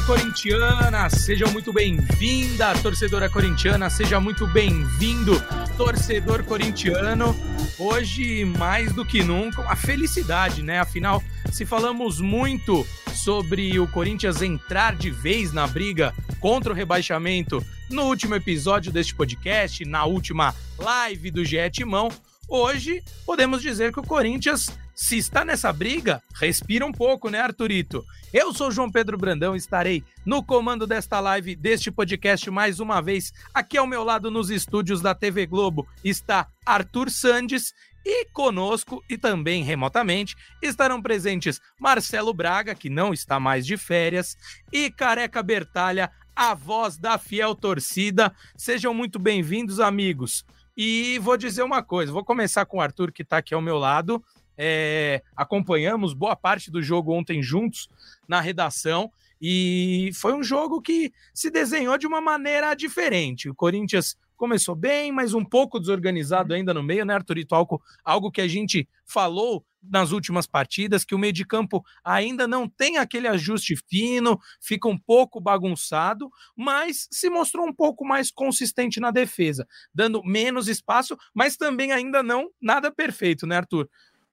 Torcida corintiana, seja muito bem-vinda, torcedora corintiana, seja muito bem-vindo, torcedor corintiano. Hoje, mais do que nunca, uma felicidade, né? Afinal, se falamos muito sobre o Corinthians entrar de vez na briga contra o rebaixamento no último episódio deste podcast, na última live do GE Timão, hoje podemos dizer que o Corinthians se está nessa briga, respira um pouco, né, Arthurito? Eu sou João Pedro Brandão estarei no comando desta live, deste podcast mais uma vez. Aqui ao meu lado, nos estúdios da TV Globo, está Arthur Sandes. E conosco, e também remotamente, estarão presentes Marcelo Braga, que não está mais de férias, e Careca Bertalha, a voz da fiel torcida. Sejam muito bem-vindos, amigos. E vou dizer uma coisa: vou começar com o Arthur, que está aqui ao meu lado. É, acompanhamos boa parte do jogo ontem juntos na redação e foi um jogo que se desenhou de uma maneira diferente. O Corinthians começou bem, mas um pouco desorganizado ainda no meio, né, Arthurito? Algo, algo que a gente falou nas últimas partidas, que o meio de campo ainda não tem aquele ajuste fino, fica um pouco bagunçado, mas se mostrou um pouco mais consistente na defesa, dando menos espaço, mas também ainda não nada perfeito, né, Arthur?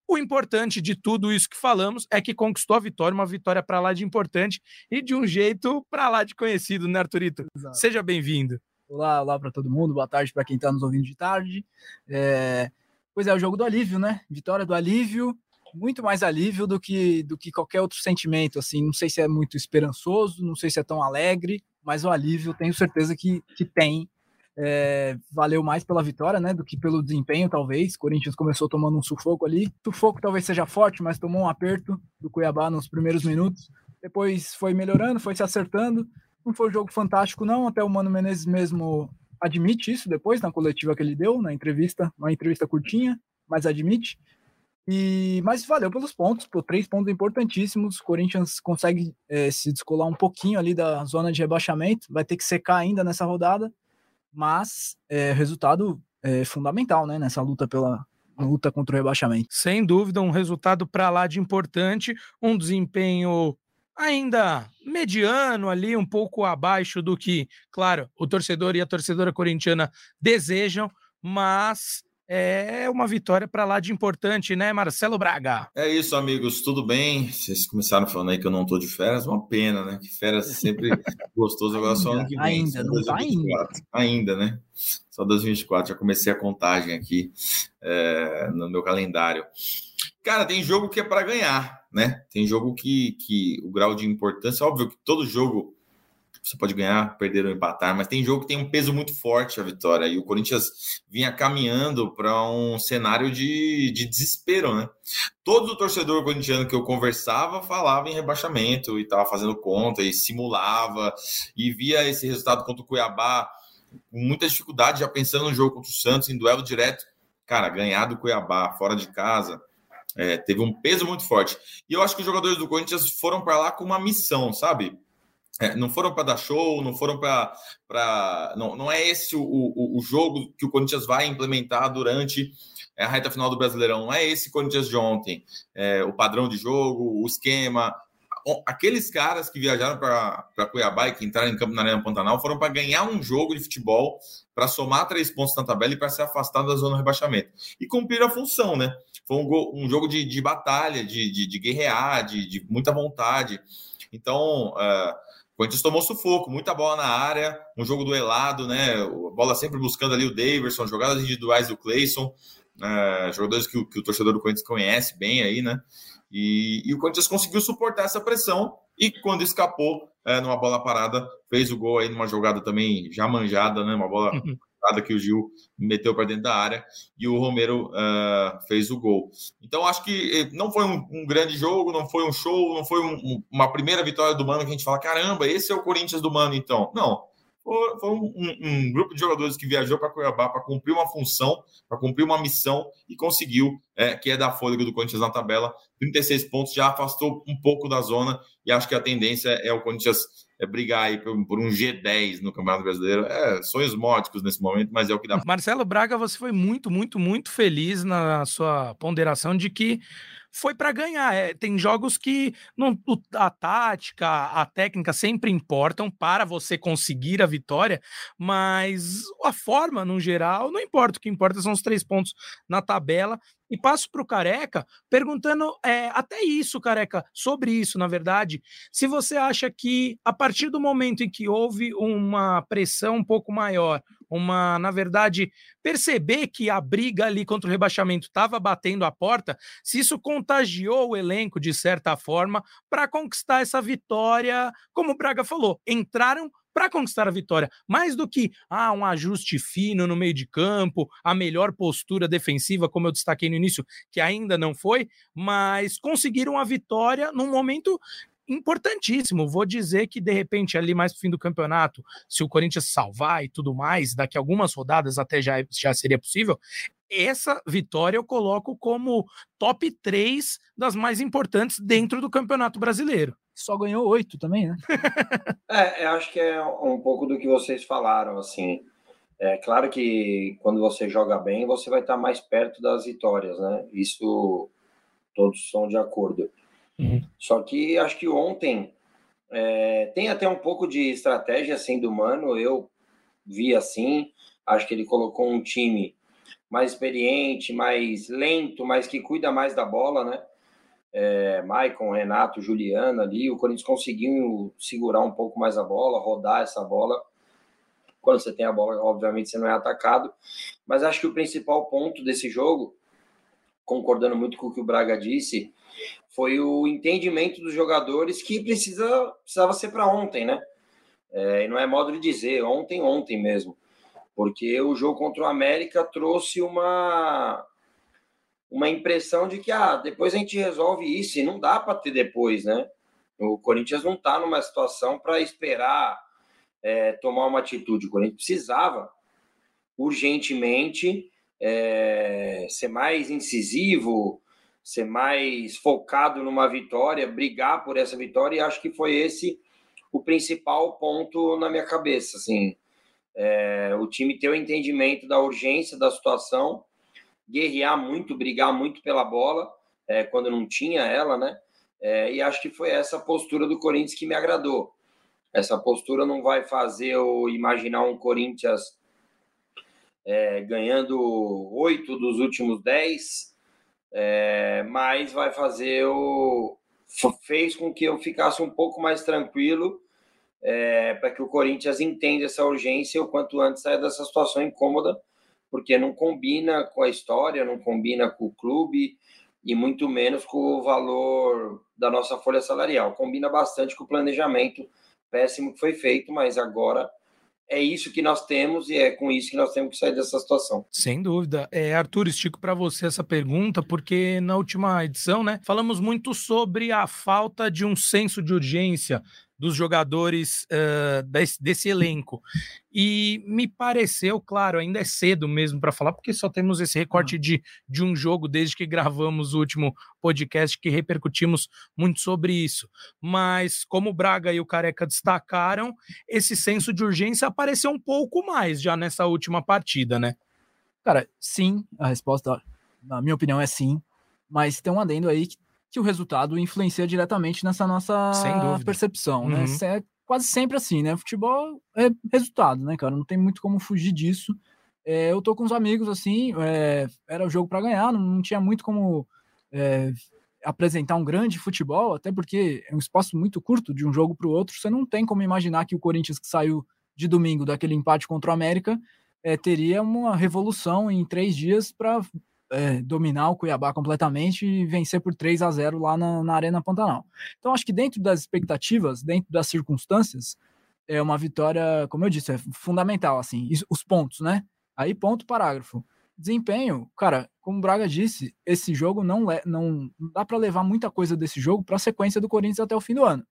O importante de tudo isso que falamos é que conquistou a vitória, uma vitória para lá de importante e de um jeito para lá de conhecido, né, Arthurito? Exato. Seja bem-vindo. Olá, olá para todo mundo, boa tarde para quem está nos ouvindo de tarde. É... Pois é, o jogo do alívio, né? Vitória do alívio, muito mais alívio do que, do que qualquer outro sentimento, assim, não sei se é muito esperançoso, não sei se é tão alegre, mas o alívio tenho certeza que, que tem, é, valeu mais pela vitória, né, do que pelo desempenho, talvez. Corinthians começou tomando um sufoco ali. Sufoco talvez seja forte, mas tomou um aperto do Cuiabá nos primeiros minutos. Depois foi melhorando, foi se acertando. Não foi um jogo fantástico, não. Até o Mano Menezes mesmo admite isso depois na coletiva que ele deu, na entrevista, uma entrevista curtinha, mas admite. E, mas valeu pelos pontos, por três pontos importantíssimos. O Corinthians consegue é, se descolar um pouquinho ali da zona de rebaixamento, vai ter que secar ainda nessa rodada mas é, resultado é, fundamental né, nessa luta pela luta contra o rebaixamento. Sem dúvida, um resultado para lá de importante, um desempenho ainda mediano ali, um pouco abaixo do que, claro, o torcedor e a torcedora corintiana desejam, mas é uma vitória para lá de importante, né, Marcelo Braga? É isso, amigos, tudo bem? Vocês começaram falando aí que eu não estou de férias, uma pena, né? Que férias sempre gostoso, agora só ano que vem. Ainda, não tá ainda. Ainda, né? Só 2024, já comecei a contagem aqui é, no meu calendário. Cara, tem jogo que é para ganhar, né? Tem jogo que, que o grau de importância, óbvio que todo jogo você pode ganhar, perder ou empatar, mas tem jogo que tem um peso muito forte a vitória. E o Corinthians vinha caminhando para um cenário de, de desespero, né? Todo o torcedor corintiano que eu conversava falava em rebaixamento e estava fazendo conta e simulava e via esse resultado contra o Cuiabá com muita dificuldade, já pensando no jogo contra o Santos, em duelo direto. Cara, ganhar do Cuiabá fora de casa. É, teve um peso muito forte. E eu acho que os jogadores do Corinthians foram para lá com uma missão, sabe? É, não foram para dar show, não foram para. Não, não é esse o, o, o, jogo que o Corinthians vai implementar durante a reta final do Brasileirão. Não é esse Corinthians de ontem. É, o padrão de jogo, o esquema. Aqueles caras que viajaram para Cuiabá e que entraram em campo na Arena Pantanal foram para ganhar um jogo de futebol, para somar três pontos na tabela e para se afastar da zona de rebaixamento. E cumprir a função, né? Foi um, um jogo de, de batalha, de, de, de guerrear, de, de muita vontade. Então. Uh, o Corinthians tomou sufoco, muita bola na área, um jogo duelado, né? A bola sempre buscando ali o Daverson, jogadas individuais do Clayson, é, jogadores que o, que o, torcedor do Corinthians conhece bem aí, né? E, e, o Corinthians conseguiu suportar essa pressão e quando escapou é, numa bola parada, fez o gol aí numa jogada também já manjada, né? Uma bola que o Gil meteu para dentro da área e o Romero uh, fez o gol. Então, acho que eh, não foi um, um, grande jogo, não foi um show, não foi um, uma primeira vitória do Mano que a gente fala: caramba, esse é o Corinthians do Mano, então. Não. foi um, um, grupo de jogadores que viajou para Cuiabá para cumprir uma função, para cumprir uma missão e conseguiu, é, que é dar fôlego do Corinthians na tabela. 36 pontos já afastou um pouco da zona e acho que a tendência é o Corinthians é brigar aí por, por, um G10 no Campeonato Brasileiro. É, sonhos módicos nesse momento, mas é o que dá. Marcelo Braga, você foi muito, muito, muito feliz na sua ponderação de que foi para ganhar. É, tem jogos que não, a tática, a técnica sempre importam para você conseguir a vitória, mas a forma, no geral, não importa. O que importa são os três pontos na tabela. E passo para o Careca perguntando é, até isso, Careca, sobre isso, na verdade. Se você acha que a partir do momento em que houve uma pressão um pouco maior, uma, na verdade, perceber que a briga ali contra o rebaixamento estava batendo a porta, se isso contagiou o elenco de certa forma para conquistar essa vitória, como o Braga falou, entraram para conquistar a vitória, mais do que ah, um ajuste fino no meio de campo, a melhor postura defensiva, como eu destaquei no início, que ainda não foi, mas conseguiram a vitória num momento importantíssimo. Vou dizer que, de repente, ali mais pro fim do campeonato, se o Corinthians salvar e tudo mais, daqui a algumas rodadas até já, já seria possível. Essa vitória eu coloco como top 3 das mais importantes dentro do Campeonato Brasileiro. Só ganhou oito também, né? é, eu acho que é um pouco do que vocês falaram, assim. É claro que quando você joga bem, você vai estar mais perto das vitórias, né? Isso todos são de acordo. Uhum. Só que acho que ontem é, tem até um pouco de estratégia assim do Mano, eu vi assim, acho que ele colocou um time mais experiente, mais lento, mas que cuida mais da bola, né? É, Maicon, Renato, Juliano ali, o Corinthians conseguiu segurar um pouco mais a bola, rodar essa bola. Quando você tem a bola, obviamente você não é atacado, mas acho que o principal ponto desse jogo, concordando muito com o que o Braga disse, foi o entendimento dos jogadores que precisa, precisava ser para ontem, né? É, e não é modo de dizer, ontem, ontem mesmo. Porque o jogo contra o América trouxe uma, uma impressão de que ah, depois a gente resolve isso, e não dá para ter depois, né? O Corinthians não está numa situação para esperar é, tomar uma atitude. O Corinthians precisava urgentemente é, ser mais incisivo, ser mais focado numa vitória, brigar por essa vitória, e acho que foi esse o principal ponto na minha cabeça, assim, é, o time ter o entendimento da urgência da situação, guerrear muito, brigar muito pela bola, é, quando não tinha ela, né, é, e acho que foi essa postura do Corinthians que me agradou. Essa postura não vai fazer eu imaginar um Corinthians é, ganhando oito dos últimos dez, é, mas vai fazer o fez com que eu ficasse um pouco mais tranquilo é, para que o Corinthians entenda essa urgência o quanto antes saia dessa situação incômoda, porque não combina com a história, não combina com o clube e muito menos com o valor da nossa folha salarial. Combina bastante com o planejamento péssimo que foi feito, mas agora é isso que nós temos e é com isso que nós temos que sair dessa situação. Sem dúvida. É, Arthur, estico para você essa pergunta, porque na última edição, né, falamos muito sobre a falta de um senso de urgência dos jogadores uh, desse, desse, elenco. E me pareceu, claro, ainda é cedo mesmo para falar, porque só temos esse recorte uhum. de, de um jogo desde que gravamos o último podcast que repercutimos muito sobre isso. Mas, como o Braga e o Careca destacaram, esse senso de urgência apareceu um pouco mais já nessa última partida, né? Cara, sim, a resposta, na minha opinião, é sim. Mas tem um adendo aí que que o resultado influencia diretamente nessa nossa percepção, né? uhum. né? É quase sempre assim, né? Futebol é resultado, né, cara? Não tem muito como fugir disso. É, eu tô com uns amigos, assim, é, era o jogo para ganhar, não, não, tinha muito como é, apresentar um grande futebol, até porque é um espaço muito curto de um jogo para o outro. Você não tem como imaginar que o Corinthians, que saiu de domingo daquele empate contra o América, é, teria uma revolução em três dias para é, dominar o Cuiabá completamente e vencer por 3 a 0 lá na, na, Arena Pantanal. Então, acho que dentro das expectativas, dentro das circunstâncias, é uma vitória, como eu disse, é fundamental, assim, os pontos, né? Aí, ponto, parágrafo. Desempenho, cara, como o Braga disse, esse jogo não, não, não dá para levar muita coisa desse jogo para a sequência do Corinthians até o fim do ano.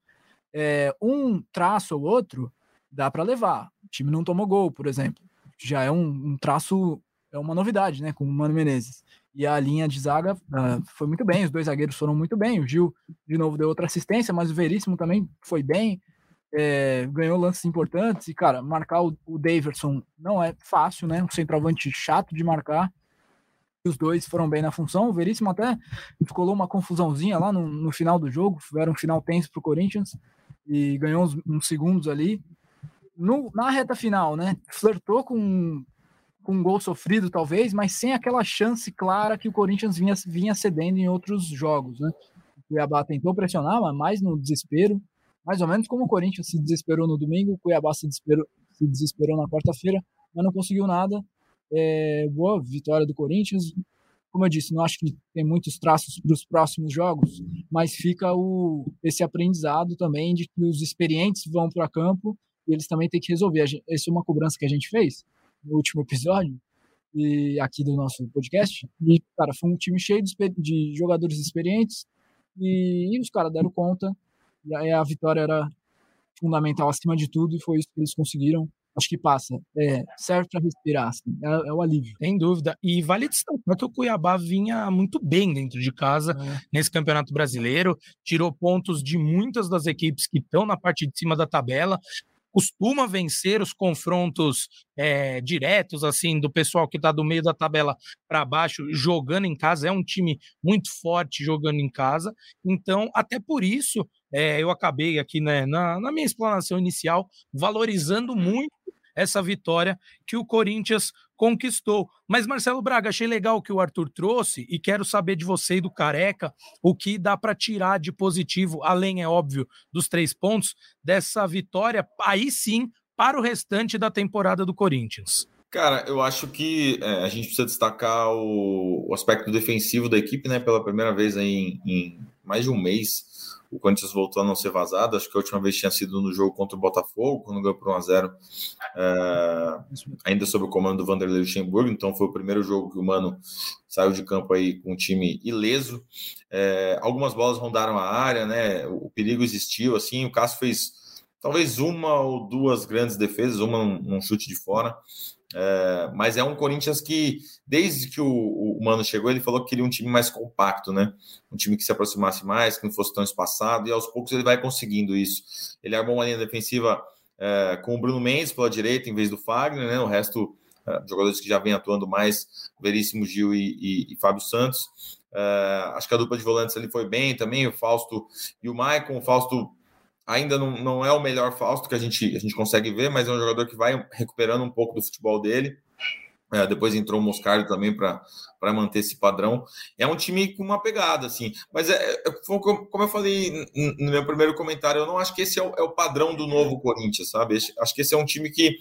É, um traço ou outro dá para levar. O time não tomou gol, por exemplo. Já é um, um traço, é uma novidade, né, com o Mano Menezes. E a linha de zaga uh, foi muito bem, os dois zagueiros foram muito bem. O Gil, de novo, deu outra assistência, mas o Veríssimo também foi bem, é, ganhou lances importantes. E, cara, marcar o, o Daverson não é fácil, né? Um centroavante chato de marcar. Os dois foram bem na função. O Veríssimo até colou uma confusãozinha lá no, no final do jogo. Era um final tenso para o Corinthians e ganhou uns, uns segundos ali. No, na reta final, né? Flertou com com um gol sofrido, talvez, mas sem aquela chance clara que o Corinthians vinha, vinha cedendo em outros jogos, né? O Cuiabá tentou pressionar, mas mais no desespero, mais ou menos como o Corinthians se desesperou no domingo, o Cuiabá se desesperou, se desesperou na quarta-feira, mas não conseguiu nada. É, boa vitória do Corinthians. Como eu disse, não acho que tem muitos traços para os próximos jogos, mas fica o, esse aprendizado também de que os experientes vão para campo e eles também têm que resolver. Essa é uma cobrança que a gente fez no último episódio e aqui do nosso podcast. E, cara, foi um time cheio de, de jogadores experientes e, e os caras deram conta. E aí a vitória era fundamental acima de tudo e foi isso que eles conseguiram. Acho que passa. É, serve para respirar, assim, é, é, o alívio. Sem dúvida. E vale destacar que o Cuiabá vinha muito bem dentro de casa é. nesse Campeonato Brasileiro, tirou pontos de muitas das equipes que estão na parte de cima da tabela costuma vencer os confrontos é, diretos, assim, do pessoal que está do meio da tabela para baixo, jogando em casa. É um time muito forte jogando em casa. Então, até por isso, é, eu acabei aqui né, na, na minha explanação inicial valorizando muito essa vitória que o Corinthians conquistou. Mas, Marcelo Braga, achei legal o que o Arthur trouxe e quero saber de você e do Careca o que dá para tirar de positivo, além, é óbvio, dos três pontos, dessa vitória, aí sim, para o restante da temporada do Corinthians. Cara, eu acho que é, a gente precisa destacar o, o, aspecto defensivo da equipe, né? Pela primeira vez em, em mais de um mês o Corinthians voltou a não ser vazado. Acho que a última vez tinha sido no jogo contra o Botafogo, quando ganhou por 1x0, é, ainda sob o comando do Vanderlei Luxemburgo. Então foi o primeiro jogo que o Mano saiu de campo aí com um time ileso. É, algumas bolas rondaram a área, né? O perigo existiu, assim. O Cássio fez talvez uma ou duas grandes defesas, uma num chute de fora. É, mas é um Corinthians que, desde que o, o, Mano chegou, ele falou que queria um time mais compacto, né? Um time que se aproximasse mais, que não fosse tão espaçado, e aos poucos ele vai conseguindo isso. Ele armou uma linha defensiva é, com o Bruno Mendes pela direita em vez do Fagner, né? O resto, é, jogadores que já vem atuando mais, Veríssimo Gil e, e, e Fábio Santos. É, acho que a dupla de volantes ali foi bem também, o Fausto e o Maicon. O Fausto ainda não, não é o melhor Fausto que a gente, a gente consegue ver, mas é um jogador que vai recuperando um pouco do futebol dele. É, depois entrou o Moscardo também para manter esse padrão. É um time com uma pegada, assim. Mas é, é, como eu falei no meu primeiro comentário, eu não acho que esse é o, é o padrão do novo Corinthians, sabe? Acho que esse é um time que,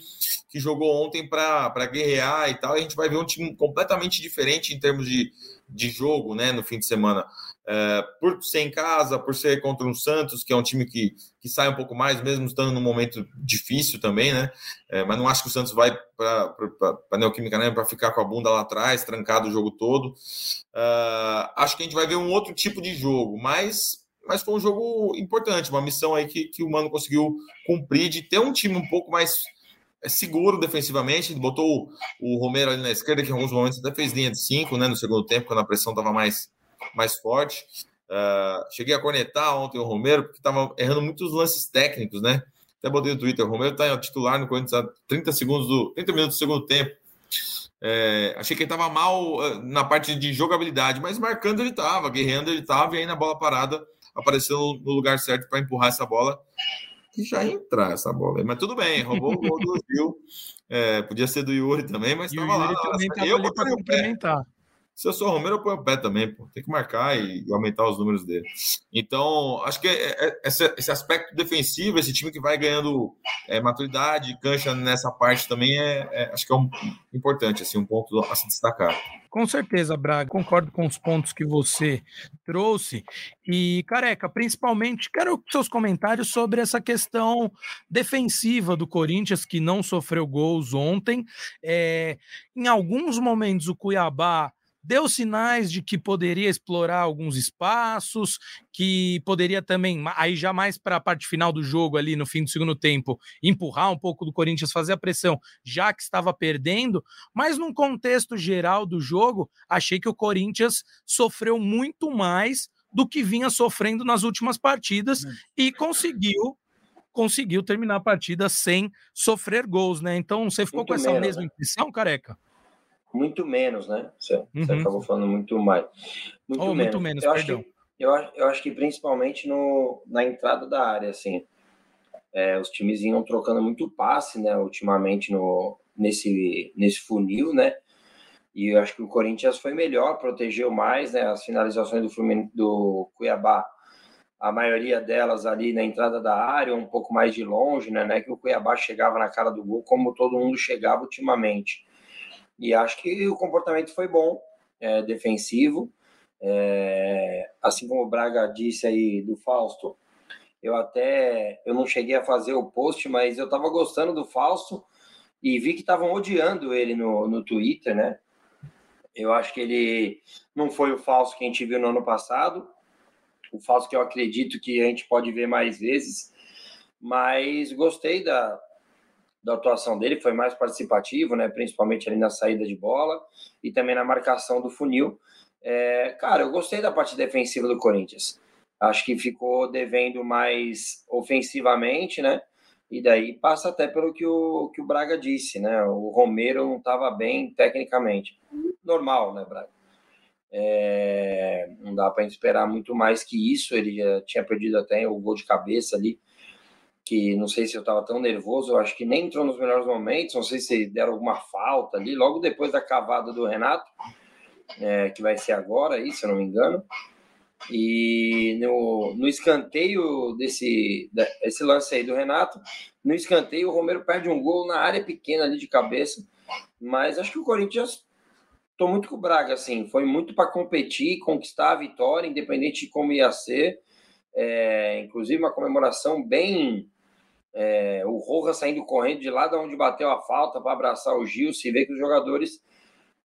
que jogou ontem para guerrear e tal. E a gente vai ver um time completamente diferente em termos de, de jogo, né, no fim de semana. É, por ser em casa, por ser contra um Santos, que é um time que, que sai um pouco mais, mesmo estando num momento difícil também, né? É, mas não acho que o Santos vai para a Neoquímica né, para ficar com a bunda lá atrás, trancado o jogo todo. É, acho que a gente vai ver um outro tipo de jogo, mas, mas foi um jogo importante, uma missão aí que, que o Mano conseguiu cumprir de ter um time um pouco mais é seguro defensivamente, botou o, o Romero ali na esquerda, que em alguns momentos até fez linha de cinco, né, no segundo tempo, quando a pressão estava mais, mais forte. Uh, cheguei a cornetar ontem o Romero, porque estava errando muitos lances técnicos, né? Até botei no Twitter, o Romero está titular no Corinthians há 30 segundos do 30 minutos do segundo tempo. É, achei que ele estava mal uh, na parte de jogabilidade, mas marcando ele estava, guerreando ele estava, e aí na bola parada apareceu no lugar certo para empurrar essa bola que já entrar essa bola. Mas tudo bem, roubou o gol do Gil. É, podia ser do Yuri também, mas estava lá. Também tava eu ali para complementar. Se eu sou Romero, eu ponho o pé também, pô. Tem que marcar e, aumentar os números dele. Então, acho que é, é, esse, esse, aspecto defensivo, esse time que vai ganhando é, maturidade, cancha nessa parte também, é, é, acho que é um, importante, assim, um ponto a se destacar. Com certeza, Braga. Concordo com os pontos que você trouxe. E, Careca, principalmente, quero seus comentários sobre essa questão defensiva do Corinthians, que não sofreu gols ontem. É, em alguns momentos, o Cuiabá deu sinais de que poderia explorar alguns espaços, que poderia também, aí já mais para a parte final do jogo, ali no fim do segundo tempo, empurrar um pouco do Corinthians, fazer a pressão, já que estava perdendo, mas num contexto geral do jogo, achei que o Corinthians sofreu muito mais do que vinha sofrendo nas últimas partidas e conseguiu conseguiu terminar a partida sem sofrer gols, né? Então você ficou muito com essa mesma né? impressão, careca? Muito menos, né? Você, uhum. você acabou falando muito mais. Muito oh, menos. Muito menos eu. Acho que, eu, eu acho que principalmente no, na entrada da área, assim. É, os times iam trocando muito passe, né? Ultimamente no, nesse, nesse funil, né? E eu acho que o Corinthians foi melhor, protegeu mais, né? As finalizações do, Fluminense, do Cuiabá a maioria delas ali na entrada da área, um pouco mais de longe, né? Não é que o Cuiabá chegava na cara do gol como todo mundo chegava ultimamente. E acho que o comportamento foi bom, é, defensivo. É, assim como o Braga disse aí do Fausto, eu até eu não cheguei a fazer o post, mas eu estava gostando do Fausto e vi que estavam odiando ele no, no Twitter, né? Eu acho que ele não foi o Fausto que a gente viu no ano passado, o falso que eu acredito que a gente pode ver mais vezes, mas gostei da, da atuação dele, foi mais participativo, né? Principalmente ali na saída de bola e também na marcação do funil. É, cara, eu gostei da parte defensiva do Corinthians. Acho que ficou devendo mais ofensivamente, né? E daí passa até pelo que o, que o Braga disse, né? O Romero não estava bem tecnicamente. Normal, né, Braga? É, não dá para esperar muito mais que isso. Ele já tinha perdido até o gol de cabeça ali, que não sei se eu estava tão nervoso, eu acho que nem entrou nos melhores momentos, não sei se deram alguma falta ali, logo depois da cavada do Renato, é, que vai ser agora aí, se eu não me engano. E no, no escanteio desse esse lance aí do Renato, no escanteio o Romero perde um gol na área pequena ali de cabeça, mas acho que o Corinthians Estou muito com o Braga, assim, foi muito para competir, conquistar a vitória, independente de como ia ser. É, inclusive uma comemoração bem. É, o Roja saindo correndo de lá de onde bateu a falta para abraçar o Gil, se vê que os jogadores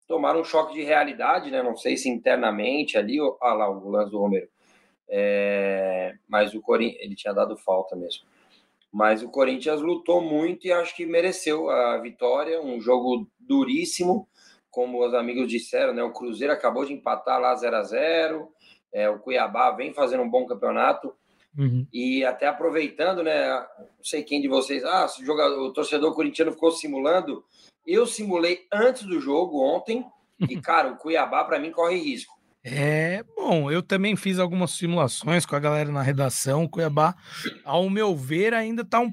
tomaram um choque de realidade, né? Não sei se internamente ali, olha ah lá o lance do Romero. É, mas o Corinthians, ele tinha dado falta mesmo. Mas o Corinthians lutou muito e acho que mereceu a vitória. Um jogo duríssimo como os amigos disseram, né, o Cruzeiro acabou de empatar lá 0 a 0 é, o Cuiabá vem fazendo um bom campeonato. Uhum. E até aproveitando, né? Não sei quem de vocês. Ah, o, jogador, o torcedor corintiano ficou simulando. Eu simulei antes do jogo ontem. E, cara, o Cuiabá, para mim, corre risco. É, bom, eu também fiz algumas simulações com a galera na redação. O Cuiabá, ao meu ver, ainda está um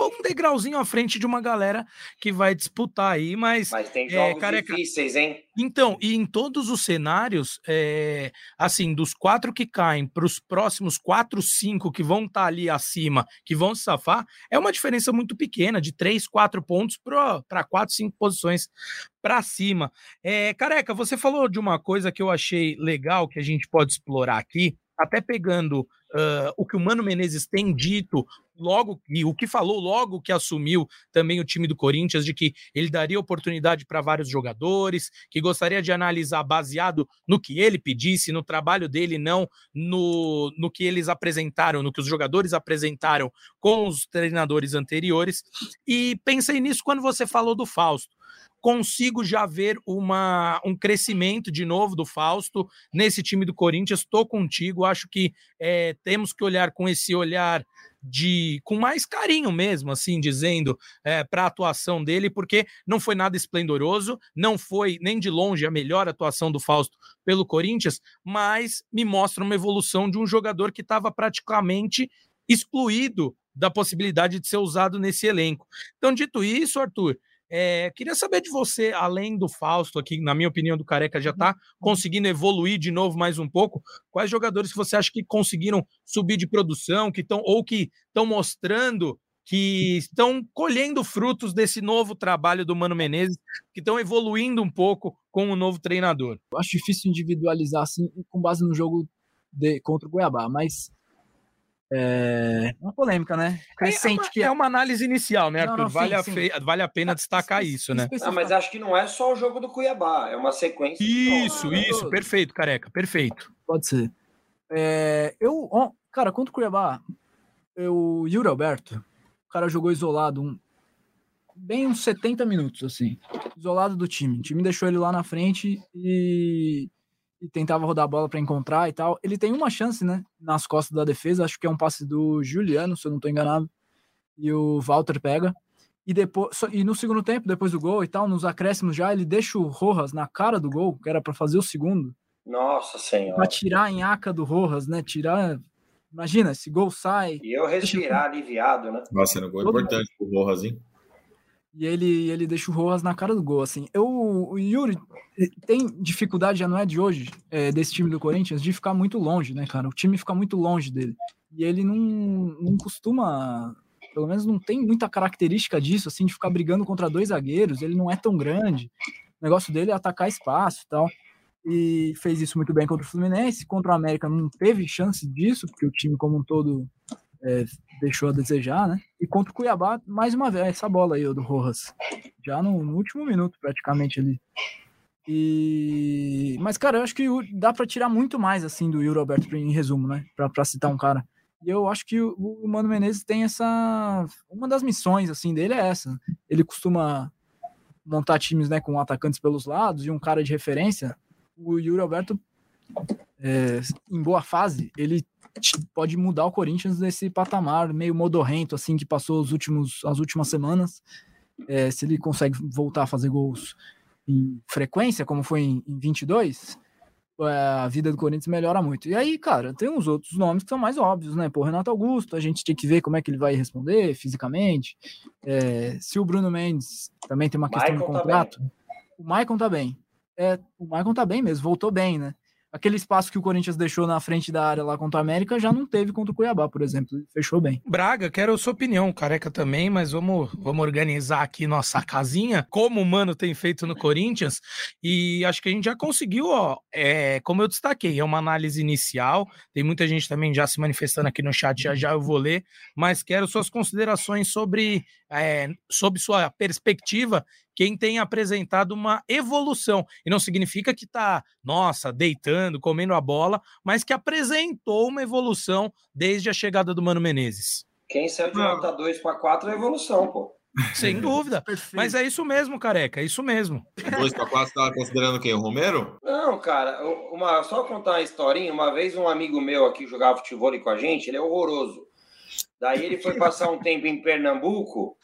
um degrauzinho à frente de uma galera que vai disputar aí, mas. Mas tem é, jogos é, careca... difíceis, hein? Então, e em todos os cenários, é, assim, dos quatro que caem para os próximos quatro, cinco que vão estar tá ali acima, que vão se safar, é uma diferença muito pequena, de três, quatro pontos para quatro, cinco posições para cima. É, careca, você falou de uma coisa que eu achei legal que a gente pode explorar aqui, até pegando uh, o que o Mano Menezes tem dito logo e o que falou logo que assumiu também o time do Corinthians de que ele daria oportunidade para vários jogadores, que gostaria de analisar baseado no que ele pedisse, no trabalho dele, não no, no que eles apresentaram, no que os jogadores apresentaram com os treinadores anteriores. E pensei nisso quando você falou do Fausto consigo já ver uma, um crescimento de novo do Fausto nesse time do Corinthians. Estou contigo, acho que é, temos que olhar com esse olhar de com mais carinho mesmo, assim dizendo, é, para a atuação dele, porque não foi nada esplendoroso, não foi nem de longe a melhor atuação do Fausto pelo Corinthians, mas me mostra uma evolução de um jogador que estava praticamente excluído da possibilidade de ser usado nesse elenco. Então, dito isso, Arthur, é, queria saber de você, além do Fausto, aqui, na minha opinião, do Careca já está uhum. conseguindo evoluir de novo mais um pouco. Quais jogadores que você acha que conseguiram subir de produção, que estão ou que estão mostrando que estão colhendo frutos desse novo trabalho do Mano Menezes, que estão evoluindo um pouco com o novo treinador? Eu acho difícil individualizar assim com base no jogo de, contra o Goiabá, mas É uma polêmica, né? Crescente, é, uma, que... é uma análise inicial, né, Arthur? Não, não, vale, sim, a fe... vale a pena destacar isso, né? Não, mas acho que não é só o jogo do Cuiabá, é uma sequência. Isso, isso, perfeito, careca, perfeito. Pode ser. É, eu, ó, cara, contra o Cuiabá, eu, o Yuri Alberto, o cara jogou isolado um, bem uns 70 minutos, assim, isolado do time. O time deixou ele lá na frente e e tentava rodar a bola para encontrar e tal. Ele tem uma chance, né, nas costas da defesa, acho que é um passe do Juliano, se eu não estou enganado, e o Walter pega. E depois e no segundo tempo, depois do gol e tal, nos acréscimos já, ele deixa o Rojas na cara do gol, que era para fazer o segundo. Nossa Senhora. Para tirar em aca do Rojas, né? Tirar Imagina, esse gol sai. E eu respirar aliviado, né? Nossa, era um gol importante pro Rojas, hein? E ele, ele deixa o Rojas na cara do gol, assim. Eu, o Yuri tem dificuldade, já não é de hoje, é, desse time do Corinthians, de ficar muito longe, né, cara? O time fica muito longe dele. E ele não, não costuma, pelo menos não tem muita característica disso, assim, de ficar brigando contra dois zagueiros. Ele não é tão grande. O negócio dele é atacar espaço e tal. E fez isso muito bem contra o Fluminense. Contra o América não teve chance disso, porque o time como um todo é, deixou a desejar, né? E contra o Cuiabá, mais uma vez, essa bola aí, do Rojas. Já no, no último minuto, praticamente ali. E... Mas, cara, eu acho que dá para tirar muito mais, assim, do Yuri Alberto, em resumo, né? Pra, citar um cara. E eu acho que o, o Mano Menezes tem essa... Uma das missões, assim, dele é essa. Ele costuma montar times, né, com atacantes pelos lados e um cara de referência. O Yuri Alberto, é, em boa fase, ele pode mudar o Corinthians nesse patamar meio modorrento, assim, que passou os últimos, as últimas semanas. É, se ele consegue voltar a fazer gols em frequência, como foi em, em 22, é, a vida do Corinthians melhora muito. E aí, cara, tem uns outros nomes que são mais óbvios, né? Pô, Renato Augusto, a gente tem que ver como é que ele vai responder fisicamente. É, se o Bruno Mendes também tem uma questão Michael de tá contrato. Tá o Maicon tá bem. É, o Maicon tá bem mesmo, voltou bem, né? Aquele espaço que o Corinthians deixou na frente da área lá contra o América já não teve contra o Cuiabá, por exemplo. Fechou bem. Braga, quero a sua opinião, careca também, mas vamos, vamos organizar aqui nossa casinha, como o Mano tem feito no Corinthians, e acho que a gente já conseguiu, ó, é, como eu destaquei, é uma análise inicial, tem muita gente também já se manifestando aqui no chat, já já eu vou ler, mas quero suas considerações sobre, é, sobre sua perspectiva quem tem apresentado uma evolução. E não significa que está, nossa, deitando, comendo a bola, mas que apresentou uma evolução desde a chegada do Mano Menezes. Quem serve de nota 2 para 4 é evolução, pô. Sem dúvida. Mas é isso mesmo, careca, é isso mesmo. 2 para 4 estava considerando quem? O Romero? Não, cara, uma, só contar uma historinha. Uma vez um amigo meu aqui jogava futebol com a gente, ele é horroroso. Daí ele foi passar um tempo em Pernambuco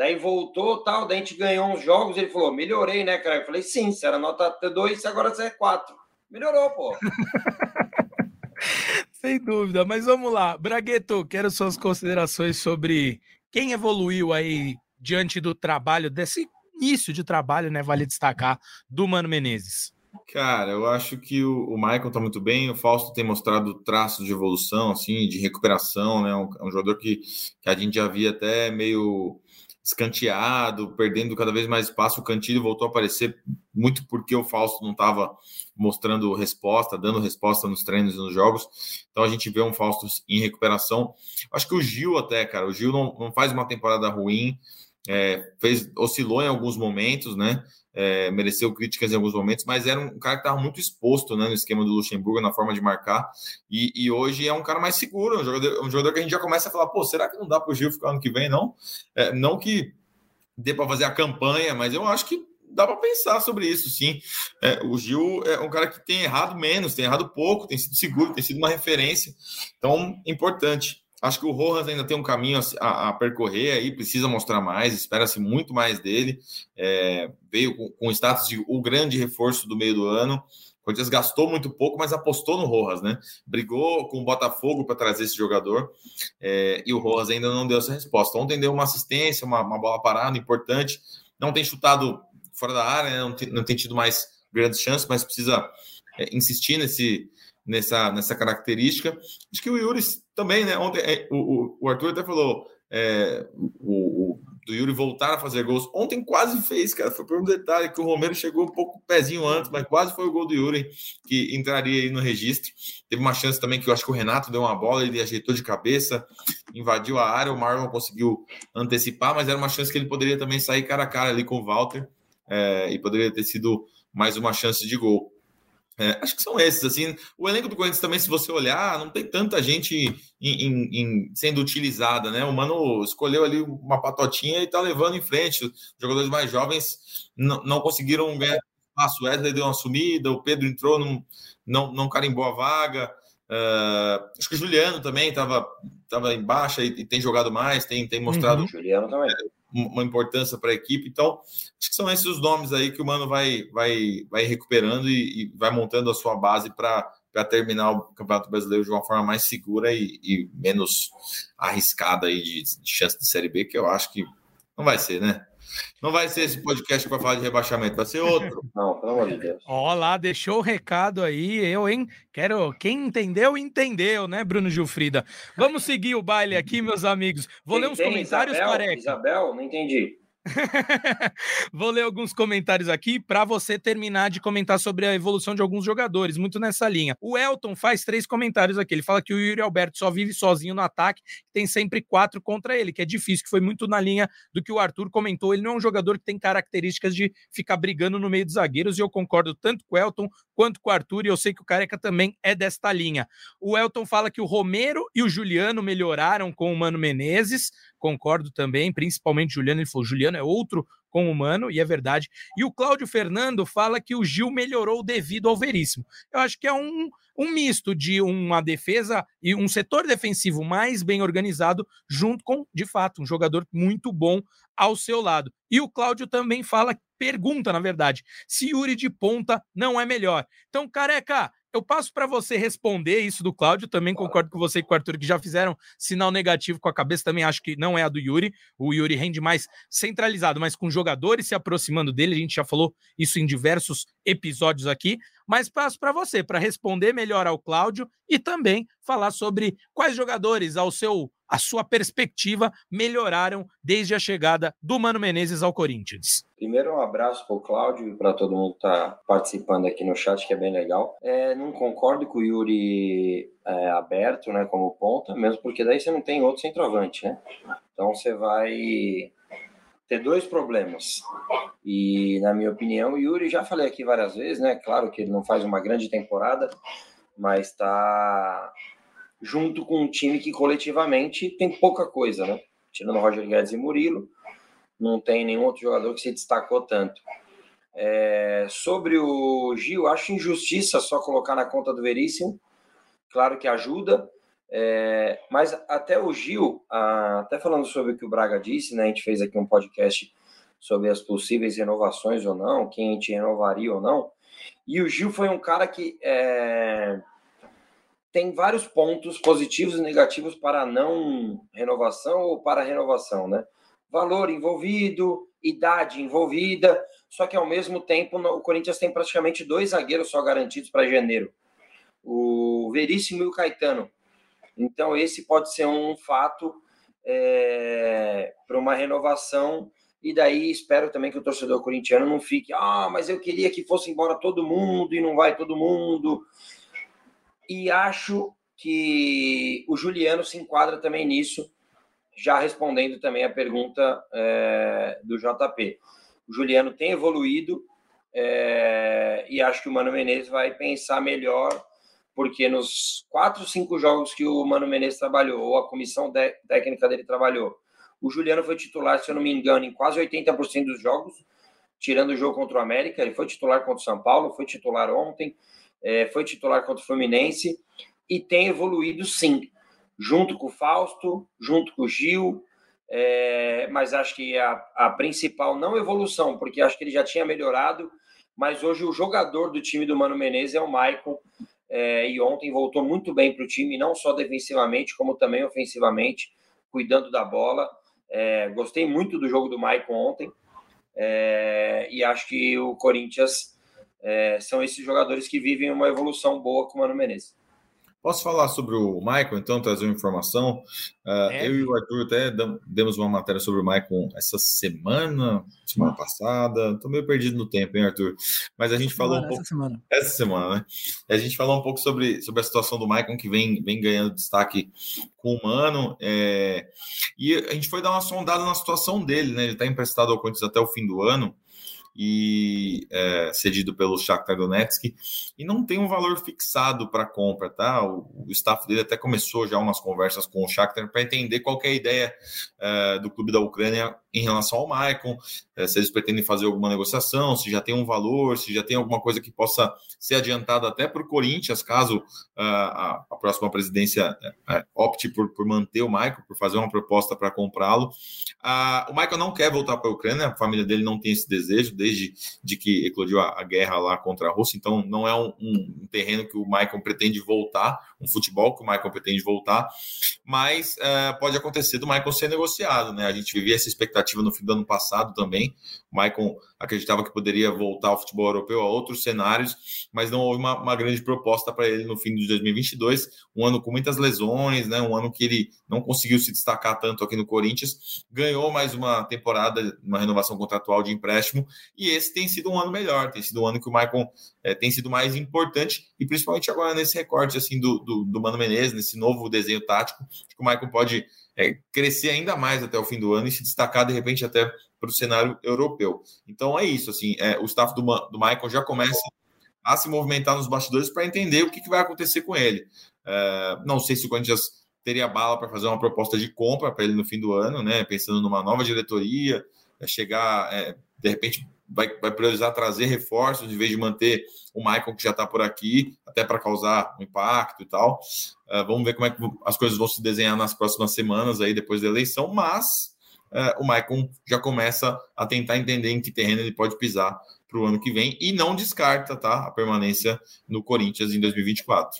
Daí voltou, tal, daí a gente ganhou uns jogos, ele falou, melhorei, né, cara? Eu falei, sim, você era nota 2, agora você é 4. Melhorou, pô. Sem dúvida, mas vamos lá. Bragueto, quero suas considerações sobre quem evoluiu aí diante do trabalho, desse início de trabalho, né, vale destacar, do Mano Menezes. Cara, eu acho que o, Michael tá muito bem, o Fausto tem mostrado traços de evolução, assim, de recuperação, né, um, é um jogador que, que a gente já via até meio escanteado, perdendo cada vez mais espaço. O Cantilho voltou a aparecer muito porque o Fausto não estava mostrando resposta, dando resposta nos treinos e nos jogos. Então a gente vê um Fausto em recuperação. Acho que o Gil até, cara, o Gil não, não faz uma temporada ruim, é, fez oscilou em alguns momentos, né? é, mereceu críticas em alguns momentos, mas era um cara que estava muito exposto né, no esquema do Luxemburgo, na forma de marcar, e, e hoje é um cara mais seguro, um jogador, um jogador, que a gente já começa a falar, pô, será que não dá para o Gil ficar ano que vem, não? É, não que dê para fazer a campanha, mas eu acho que dá para pensar sobre isso, sim. É, o Gil é um cara que tem errado menos, tem errado pouco, tem sido seguro, tem sido uma referência, então, importante. Acho que o Rojas ainda tem um caminho a, a percorrer aí, precisa mostrar mais, espera-se muito mais dele. É, veio com, o status de o grande reforço do meio do ano. O Corinthians gastou muito pouco, mas apostou no Rojas, né? Brigou com o Botafogo para trazer esse jogador é, e o Rojas ainda não deu essa resposta. Ontem deu uma assistência, uma, uma bola parada importante. Não tem chutado fora da área, né? não, tem, não tem tido mais grandes chances, mas precisa é, insistir nesse, nessa, nessa característica. Acho que o Yuri também, né? Ontem é, o, o, Arthur até falou é, o, o, do Yuri voltar a fazer gols. Ontem quase fez, cara. Foi por um detalhe que o Romero chegou um pouco pezinho antes, mas quase foi o gol do Yuri que entraria aí no registro. Teve uma chance também que eu acho que o Renato deu uma bola, ele ajeitou de cabeça, invadiu a área, o Marlon conseguiu antecipar, mas era uma chance que ele poderia também sair cara a cara ali com o Walter é, e poderia ter sido mais uma chance de gol. É, acho que são esses, assim. O elenco do Corinthians também, se você olhar, não tem tanta gente em, em, em, sendo utilizada, né? O Mano escolheu ali uma patotinha e tá levando em frente. Os jogadores mais jovens não, não conseguiram ganhar espaço. O Wesley deu uma sumida, o Pedro entrou, não, não, não carimbou a vaga. Uh, acho que o Juliano também estava tava em baixa e, e, tem jogado mais, tem, tem mostrado. Uhum. Juliano também uma importância para a equipe. Então, acho que são esses os nomes aí que o Mano vai, vai, vai recuperando e, e vai montando a sua base para terminar o Campeonato Brasileiro de uma forma mais segura e, e menos arriscada aí de, de, chance de Série B, que eu acho que não vai ser, né? Não vai ser esse podcast que vai falar de rebaixamento, vai ser outro. Não, pelo amor de Deus. Ó lá, deixou o recado aí, eu, hein? Quero. Quem entendeu, entendeu, né, Bruno Gilfrida? Vamos seguir o baile aqui, meus amigos. Vou tem, ler uns comentários, Isabel, careca. Isabel, não entendi. Vou ler alguns comentários aqui para você terminar de comentar sobre a evolução de alguns jogadores, muito nessa linha. O Elton faz três comentários aqui. Ele fala que o Yuri Alberto só vive sozinho no ataque, tem sempre quatro contra ele, que é difícil, que foi muito na linha do que o Arthur comentou. Ele não é um jogador que tem características de ficar brigando no meio dos zagueiros, e eu concordo tanto com o Elton quanto com o Arthur, e eu sei que o Careca também é desta linha. O Elton fala que o Romero e o Juliano melhoraram com o Mano Menezes concordo também, principalmente Juliano, ele falou, Juliano é outro com o Mano, e é verdade. E o Cláudio Fernando fala que o Gil melhorou devido ao Veríssimo. Eu acho que é um, um misto de uma defesa e um setor defensivo mais bem organizado, junto com, de fato, um jogador muito bom ao seu lado. E o Cláudio também fala, pergunta, na verdade, se Yuri de ponta não é melhor. Então, careca, eu passo para você responder isso do Cláudio. Também concordo com você e com o Arthur, que já fizeram sinal negativo com a cabeça. Também acho que não é a do Yuri. O Yuri rende mais centralizado, mas com jogadores se aproximando dele. A gente já falou isso em diversos episódios aqui. Mas passo para você, para responder melhor ao Cláudio e também falar sobre quais jogadores, ao seu a sua perspectiva melhoraram desde a chegada do Mano Menezes ao Corinthians? Primeiro, um abraço para o Cláudio e para todo mundo que está participando aqui no chat, que é bem legal. É, não concordo com o Yuri é, aberto, né, como ponta, mesmo porque daí você não tem outro centroavante, né? Então você vai ter dois problemas. E, na minha opinião, o Yuri, já falei aqui várias vezes, né? Claro que ele não faz uma grande temporada, mas está junto com um time que coletivamente tem pouca coisa, né? Tirando Roger Guedes e Murilo, não tem nenhum outro jogador que se destacou tanto. É, sobre o Gil, acho injustiça só colocar na conta do Veríssimo. Claro que ajuda, é, mas até o Gil, até falando sobre o que o Braga disse, né? A gente fez aqui um podcast sobre as possíveis renovações ou não, quem a gente renovaria ou não. E o Gil foi um cara que é, tem vários pontos positivos e negativos para a não renovação ou para a renovação, né? Valor envolvido, idade envolvida, só que ao mesmo tempo o Corinthians tem praticamente dois zagueiros só garantidos para janeiro, o Veríssimo e o Caetano. Então esse pode ser um fato é, para uma renovação e daí espero também que o torcedor corintiano não fique, ah, mas eu queria que fosse embora todo mundo e não vai todo mundo e acho que o Juliano se enquadra também nisso, já respondendo também a pergunta é, do JP. O Juliano tem evoluído é, e acho que o Mano Menezes vai pensar melhor, porque nos quatro, cinco jogos que o Mano Menezes trabalhou, ou a comissão técnica dele trabalhou, o Juliano foi titular, se eu não me engano, em quase 80% dos jogos, tirando o jogo contra o América. Ele foi titular contra o São Paulo, foi titular ontem é, foi titular contra o Fluminense e tem evoluído sim, junto com o Fausto, junto com o Gil, é, mas acho que a, a principal não evolução, porque acho que ele já tinha melhorado, mas hoje o jogador do time do Mano Menezes é o Maicon, é, e ontem voltou muito bem para o time, não só defensivamente, como também ofensivamente, cuidando da bola. É, gostei muito do jogo do Maicon ontem, é, e acho que o Corinthians é, são esses jogadores que vivem uma evolução boa com o Mano Menezes. Posso falar sobre o Michael, então, trazer uma informação? Uh, é. Eu e o Arthur até demos uma matéria sobre o Michael essa semana, semana passada. Estou meio perdido no tempo, hein, Arthur? Mas a gente falou semana, um pouco. Essa semana. Essa semana, né? A gente falou um pouco sobre, sobre a situação do Michael, que vem, vem ganhando destaque com o Mano. É... E a gente foi dar uma sondada na situação dele, né? Ele está emprestado ao Corinthians até o fim do ano e é, cedido pelo Shakhtar Donetsk e não tem um valor fixado para compra, tá? O, o, staff dele até começou já umas conversas com o Shakhtar para entender qual é a ideia é, do clube da Ucrânia em relação ao Maicon, é, se eles pretendem fazer alguma negociação, se já tem um valor, se já tem alguma coisa que possa ser adiantada até para o Corinthians, caso uh, a, a, próxima presidência uh, opte por, por, manter o Maicon, por fazer uma proposta para comprá-lo. Uh, o Maicon não quer voltar para a Ucrânia, a família dele não tem esse desejo desde de que eclodiu a, a guerra lá contra a Rússia, então não é um, um terreno que o Maicon pretende voltar, um futebol que o Maicon pretende voltar, mas pode acontecer do Maicon ser negociado, né? A gente vivia essa expectativa no fim do ano passado também. O Maicon acreditava que poderia voltar ao futebol europeu a outros cenários, mas não houve uma, uma grande proposta para ele no fim de 2022. Um ano com muitas lesões, né? um ano que ele não conseguiu se destacar tanto aqui no Corinthians. Ganhou mais uma temporada, uma renovação contratual de empréstimo, e esse tem sido um ano melhor, tem sido um ano que o Maicon é, tem sido mais importante, e principalmente agora nesse recorte assim, do, do, do Mano Menezes, nesse novo desenho tático, que o Maicon pode é, crescer ainda mais até o fim do ano e se destacar de repente até para o cenário europeu. Então é isso, assim, é, o staff do, do Michael já começa a se movimentar nos bastidores para entender o que, que, vai acontecer com ele. É, não sei se o Corinthians teria bala para fazer uma proposta de compra para ele no fim do ano, né? Pensando numa nova diretoria, é, chegar, é, de repente vai, vai priorizar trazer reforços em vez de manter o Michael que já está por aqui, até para causar um impacto e tal. Uh, vamos ver como é que as coisas vão se desenhar nas próximas semanas aí depois da eleição, mas o Michael já começa a tentar entender em que terreno ele pode pisar para o ano que vem e não descarta tá, a permanência no Corinthians em 2024.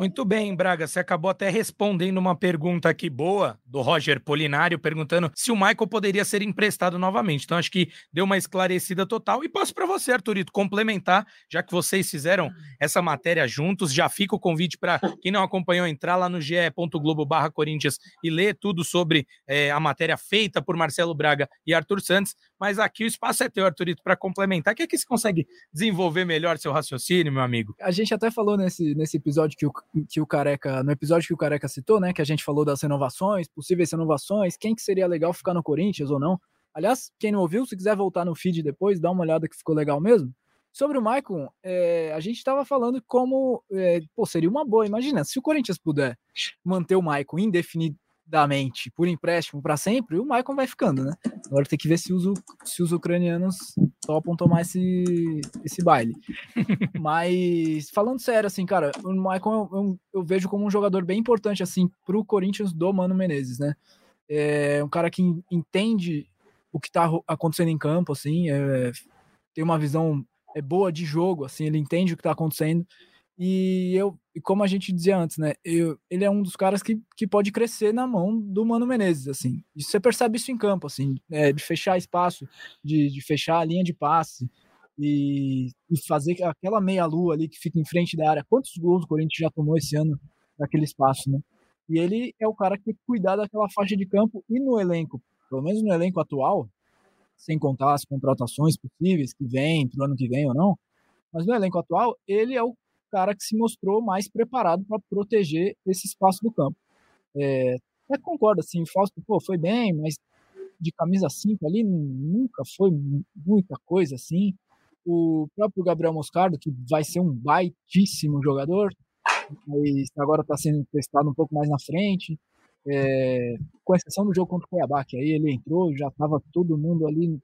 Muito bem, Braga. Você acabou até respondendo uma pergunta aqui boa do Roger Polinário, perguntando se o Michael poderia ser emprestado novamente. Então, acho que deu uma esclarecida total. E passo para você, Arthurito, complementar, já que vocês fizeram essa matéria juntos. Já fica o convite para quem não acompanhou entrar lá no ge.globo barra Corinthians e ler tudo sobre é, a matéria feita por Marcelo Braga e Arthur Santos. Mas aqui o espaço é teu, Arthurito, para complementar. Que que você consegue desenvolver melhor seu raciocínio, meu amigo? A gente até falou nesse, nesse episódio que o que o Careca, no episódio que o Careca citou, né, que a gente falou das renovações, possíveis renovações, quem que seria legal ficar no Corinthians ou não. Aliás, quem não ouviu, se quiser voltar no feed depois, dá uma olhada que ficou legal mesmo. Sobre o Maicon, é, a gente estava falando como, é, pô, seria uma boa. Imagina, se o Corinthians puder manter o Maicon indefinido, mente por empréstimo para sempre, o Maicon vai ficando, né? Agora tem que ver se os, se os ucranianos topam tomar esse, esse baile. Mas, falando sério, assim, cara, o Maicon eu, eu, eu, vejo como um jogador bem importante, assim, pro Corinthians do Mano Menezes, né? É um cara que entende o que tá acontecendo em campo, assim, é, tem uma visão é boa de jogo, assim, ele entende o que tá acontecendo e eu, e como a gente dizia antes, né? Eu, ele é um dos caras que, que pode crescer na mão do Mano Menezes, assim. E você percebe isso em campo, assim, é, de fechar espaço, de, de fechar a linha de passe e, e fazer aquela meia-lua ali que fica em frente da área. Quantos gols o Corinthians já tomou esse ano naquele espaço, né? E ele é o cara que cuidar daquela faixa de campo e no elenco, pelo menos no elenco atual, sem contar as contratações possíveis que vem pro ano que vem ou não, mas no elenco atual, ele é o cara que se mostrou mais preparado para proteger esse espaço do campo. É, até concordo, assim, o Fausto, pô, foi bem, mas de camisa 5 ali nunca foi muita coisa assim. O próprio Gabriel Moscardo, que vai ser um baitíssimo jogador, mas agora está sendo testado um pouco mais na frente. É, com exceção do jogo contra o Cuiabá, que aí ele entrou, já estava todo mundo ali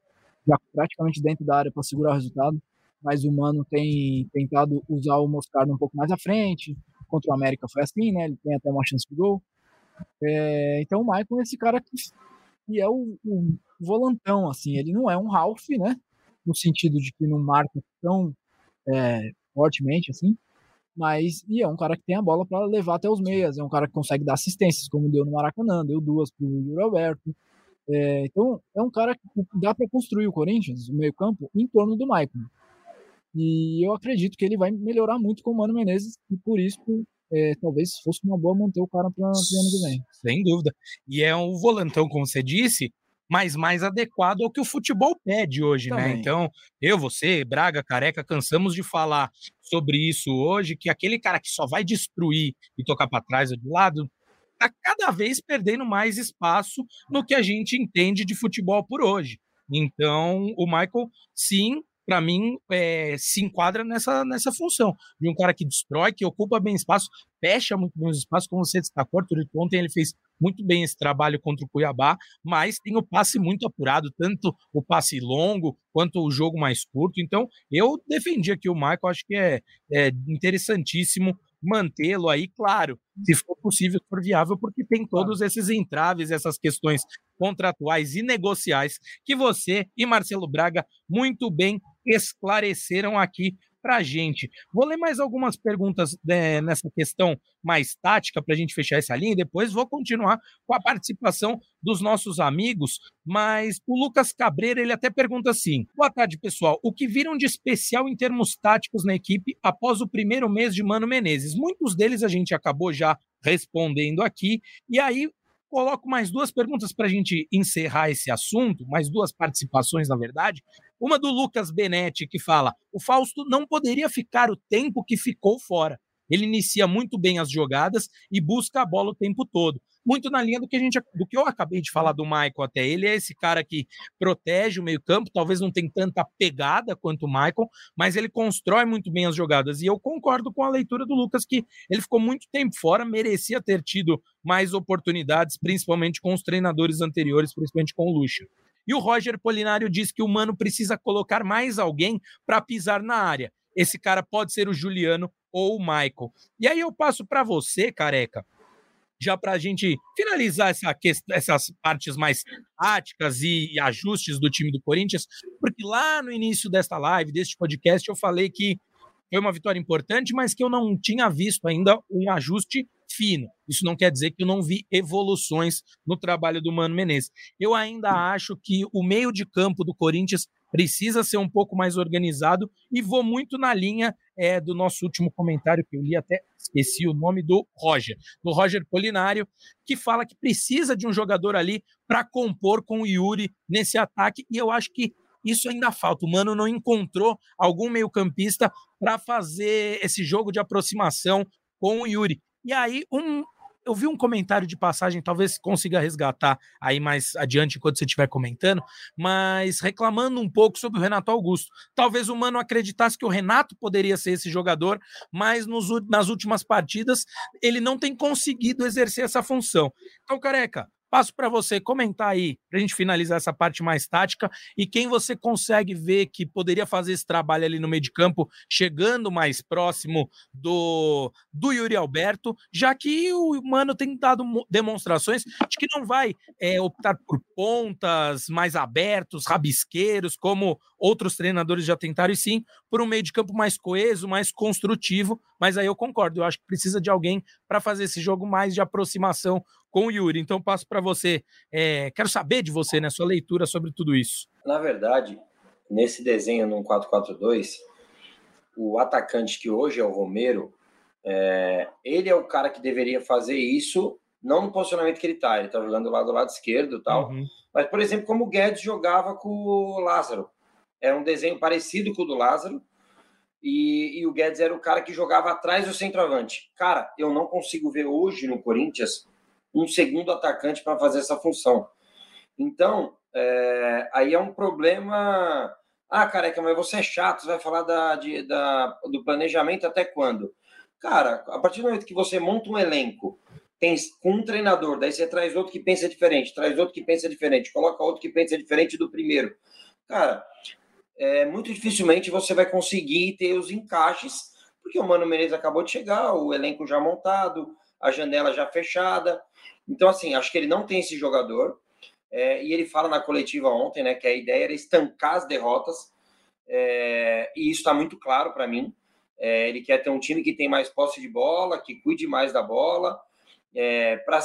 já praticamente dentro da área para segurar o resultado mas o Mano tem tentado usar o Moscardo um pouco mais à frente. Contra o América foi assim, né? Ele tem até uma chance de gol. É, então o Maicon é esse cara que, que é o, o, volantão, assim. Ele não é um Ralph, né? No sentido de que não marca tão é, fortemente, assim. Mas e é um cara que tem a bola para levar até os meias. É um cara que consegue dar assistências, como deu no Maracanã, deu duas para o Yuri Alberto. É, então é um cara que dá para construir o Corinthians, o meio campo, em torno do Maicon. E eu acredito que ele vai melhorar muito com o Mano Menezes e por isso é, talvez fosse uma boa manter o cara para o ano que vem. Sem dúvida. E é um volantão, como você disse, mas mais adequado ao que o futebol pede hoje, né? Também. né? Então, eu, você, Braga, Careca, cansamos de falar sobre isso hoje, que aquele cara que só vai destruir e tocar para trás ou de lado, tá cada vez perdendo mais espaço no que a gente entende de futebol por hoje. Então, o Michael, sim, para mim, é, se enquadra nessa, nessa função de um cara que destrói, que ocupa bem espaço, fecha muito bem os espaços, como você destacou, Arthur, ontem ele fez muito bem esse trabalho contra o Cuiabá, mas tem o passe muito apurado, tanto o passe longo quanto o jogo mais curto. Então, eu defendi aqui o Michael, acho que é, é interessantíssimo mantê-lo aí, claro, se for possível, se for viável, porque tem todos esses entraves, essas questões contratuais e negociais que você e Marcelo Braga muito bem esclareceram aqui para a gente. Vou ler mais algumas perguntas né, nessa questão mais tática para a gente fechar essa linha e depois vou continuar com a participação dos nossos amigos. Mas o Lucas Cabreira ele até pergunta assim: Boa tarde, pessoal. O que viram de especial em termos táticos na equipe após o primeiro mês de Mano Menezes? Muitos deles a gente acabou já respondendo aqui. E aí coloco mais duas perguntas para a gente encerrar esse assunto, mais duas participações, na verdade. Uma do Lucas Benetti, que fala: o Fausto não poderia ficar o tempo que ficou fora. Ele inicia muito bem as jogadas e busca a bola o tempo todo. Muito na linha do que a gente, do que eu acabei de falar do Michael até. Ele é esse cara que protege o meio-campo, talvez não tem tanta pegada quanto o Michael, mas ele constrói muito bem as jogadas. E eu concordo com a leitura do Lucas que ele ficou muito tempo fora, merecia ter tido mais oportunidades, principalmente com os treinadores anteriores, principalmente com o Lucha. E o Roger Polinário diz que o Mano precisa colocar mais alguém para pisar na área. Esse cara pode ser o Juliano ou o Michael. E aí eu passo para você, careca, já para a gente finalizar essa questão, essas partes mais táticas e, e, ajustes do time do Corinthians, porque lá no início desta live, deste podcast, eu falei que foi uma vitória importante, mas que eu não tinha visto ainda um ajuste fino. Isso não quer dizer que eu não vi evoluções no trabalho do Mano Menezes. Eu ainda acho que o meio de campo do Corinthians precisa ser um pouco mais organizado e vou muito na linha é, do nosso último comentário que eu li até esqueci o nome do Roger, do Roger Polinário, que fala que precisa de um jogador ali para compor com o Yuri nesse ataque e eu acho que isso ainda falta. O Mano não encontrou algum meio-campista para fazer esse jogo de aproximação com o Yuri. E aí, um, eu vi um comentário de passagem, talvez consiga resgatar aí mais adiante enquanto você estiver comentando, mas reclamando um pouco sobre o Renato Augusto. Talvez o Mano acreditasse que o Renato poderia ser esse jogador, mas nos, nas últimas partidas ele não tem conseguido exercer essa função. Então, careca, Passo para você comentar aí, para a gente finalizar essa parte mais tática, e quem você consegue ver que poderia fazer esse trabalho ali no meio de campo, chegando mais próximo do, do Yuri Alberto, já que o Mano tem dado demonstrações de que não vai é, optar por pontas mais abertos, rabisqueiros, como outros treinadores já tentaram, e sim por um meio de campo mais coeso, mais construtivo. Mas aí eu concordo, eu acho que precisa de alguém para fazer esse jogo mais de aproximação com o Yuri. Então passo para você. É, quero saber de você, né, sua leitura sobre tudo isso. Na verdade, nesse desenho no 442, o atacante que hoje é o Romero, é, ele é o cara que deveria fazer isso, não no posicionamento que ele está, ele está jogando lá do lado esquerdo e tal. Uhum. Mas, por exemplo, como o Guedes jogava com o Lázaro. Era um desenho parecido com o do Lázaro. E, e, o Guedes era o cara que jogava atrás do centroavante. Cara, eu não consigo ver hoje no Corinthians um segundo atacante para fazer essa função. Então, é, aí é um problema. Ah, careca, mas você é chato, você vai falar da, de, da, do planejamento até quando? Cara, a partir do momento que você monta um elenco tem, com um treinador, daí você traz outro que pensa diferente, traz outro que pensa diferente, coloca outro que pensa diferente do primeiro. Cara, é, muito dificilmente você vai conseguir ter os encaixes, porque o Mano Menezes acabou de chegar, o elenco já montado, a janela já fechada. Então, assim, acho que ele não tem esse jogador. É, e ele fala na coletiva ontem, né, que a ideia era estancar as derrotas. É, e isso está muito claro para mim. É, ele quer ter um time que tem mais posse de bola, que cuide mais da bola, é, para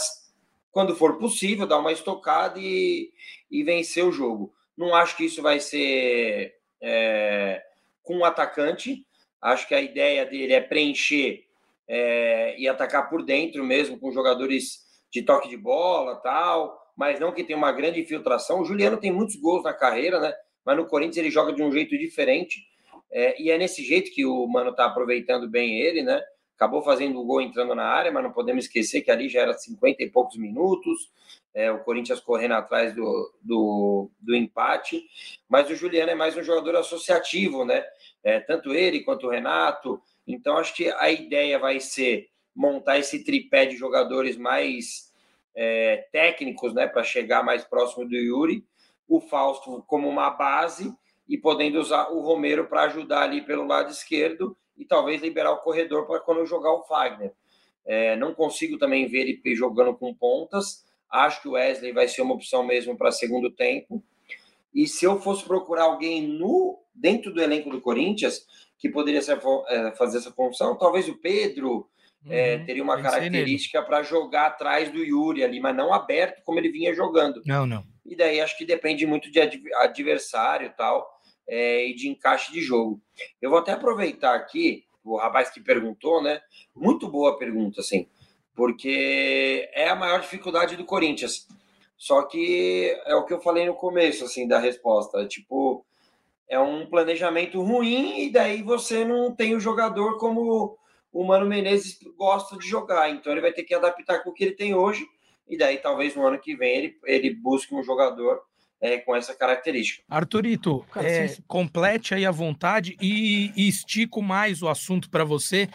quando for possível dar uma estocada e, e vencer o jogo. Não acho que isso vai ser é, com um atacante. Acho que a ideia dele é preencher é, e atacar por dentro mesmo, com jogadores de toque de bola tal, mas não que tenha uma grande infiltração. O Juliano tem muitos gols na carreira, né? Mas no Corinthians ele joga de um jeito diferente. É, e é nesse jeito que o Mano tá aproveitando bem ele, né? Acabou fazendo o gol entrando na área, mas não podemos esquecer que ali já era 50 e poucos minutos. É, o Corinthians correndo atrás do, do, do, empate. Mas o Juliano é mais um jogador associativo, né? É, tanto ele quanto o Renato. Então acho que a ideia vai ser montar esse tripé de jogadores mais é, técnicos, né, para chegar mais próximo do Yuri, o Fausto como uma base e podendo usar o Romero para ajudar ali pelo lado esquerdo e talvez liberar o corredor para quando jogar o Fagner. É, não consigo também ver ele jogando com pontas. Acho que o Wesley vai ser uma opção mesmo para segundo tempo. E se eu fosse procurar alguém no dentro do elenco do Corinthians que poderia ser, é, fazer essa função, talvez o Pedro, é, uhum, teria uma característica para jogar atrás do Yuri ali, mas não aberto como ele vinha jogando. Não, não. E daí acho que depende muito de adversário e tal, é, e de encaixe de jogo. Eu vou até aproveitar aqui, o rapaz que perguntou, né? Muito boa pergunta, assim, porque é a maior dificuldade do Corinthians. Só que é o que eu falei no começo, assim, da resposta. Tipo, é um planejamento ruim e daí você não tem o jogador como o Mano Menezes gosta de jogar, então ele vai ter que adaptar com o que ele tem hoje, e daí talvez no ano que vem ele, ele busque um jogador é, com essa característica. Arthurito, Cara, é, complete aí a vontade e, e estico mais o assunto para você.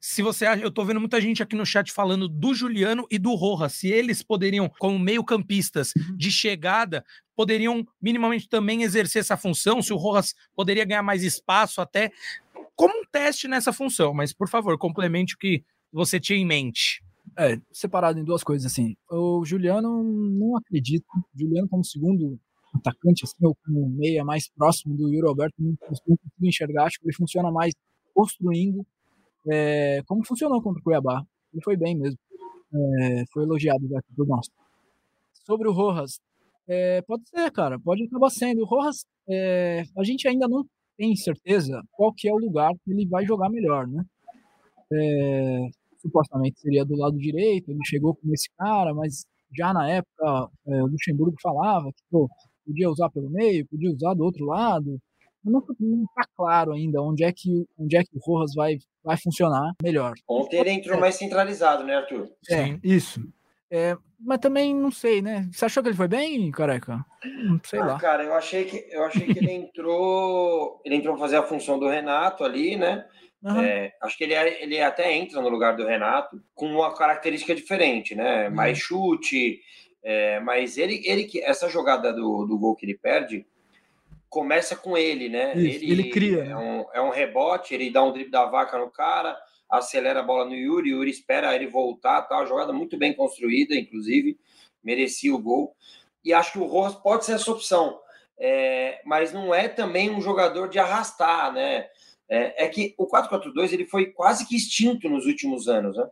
Se você eu tô vendo muita gente aqui no chat falando do Juliano e do Roja, se eles poderiam, como meio-campistas uhum. de chegada, poderiam minimamente também exercer essa função, se o Rojas poderia ganhar mais espaço até como um teste nessa função, mas por favor, complemente o que você tinha em mente. É, separado em duas coisas, assim. O Juliano, não acredito. Juliano, como segundo atacante, assim, ou como meia mais próximo do Yuri Alberto, não consigo enxergar. Acho que ele funciona mais construindo, é, como funcionou contra o Cuiabá. Ele foi bem mesmo. É, foi elogiado aqui por nós. Sobre o Rojas, é, pode ser, cara, pode acabar sendo. O Rojas, é, a gente ainda não tem certeza qual que é o lugar que ele vai jogar melhor, né? É, supostamente seria do lado direito, ele chegou com esse cara, mas já na época é, o Luxemburgo falava que pô, podia usar pelo meio, podia usar do outro lado. Não, está claro ainda onde é que onde é que o Rojas vai vai funcionar melhor. Ontem ele entrou mais centralizado, né, Arthur? É, Sim. isso. É, mas também não sei, né? Você achou que ele foi bem, careca? Não sei ah, lá. Cara, eu achei que eu achei que ele entrou, ele entrou fazer a função do Renato ali, né? Uhum. É, acho que ele, ele até entra no lugar do Renato com uma característica diferente, né? Uhum. Mais chute, é, mas ele, ele que essa jogada do, do gol que ele perde começa com ele, né? Isso, ele, ele cria. É um, é um rebote, ele dá um drible da vaca no cara acelera a bola no Yuri, o Yuri espera ele voltar, tá? Uma jogada muito bem construída, inclusive, merecia o gol. E acho que o Rojas pode ser essa opção, é, mas não é também um jogador de arrastar, né? É, é que o 4-4-2 ele foi quase que extinto nos últimos anos, né?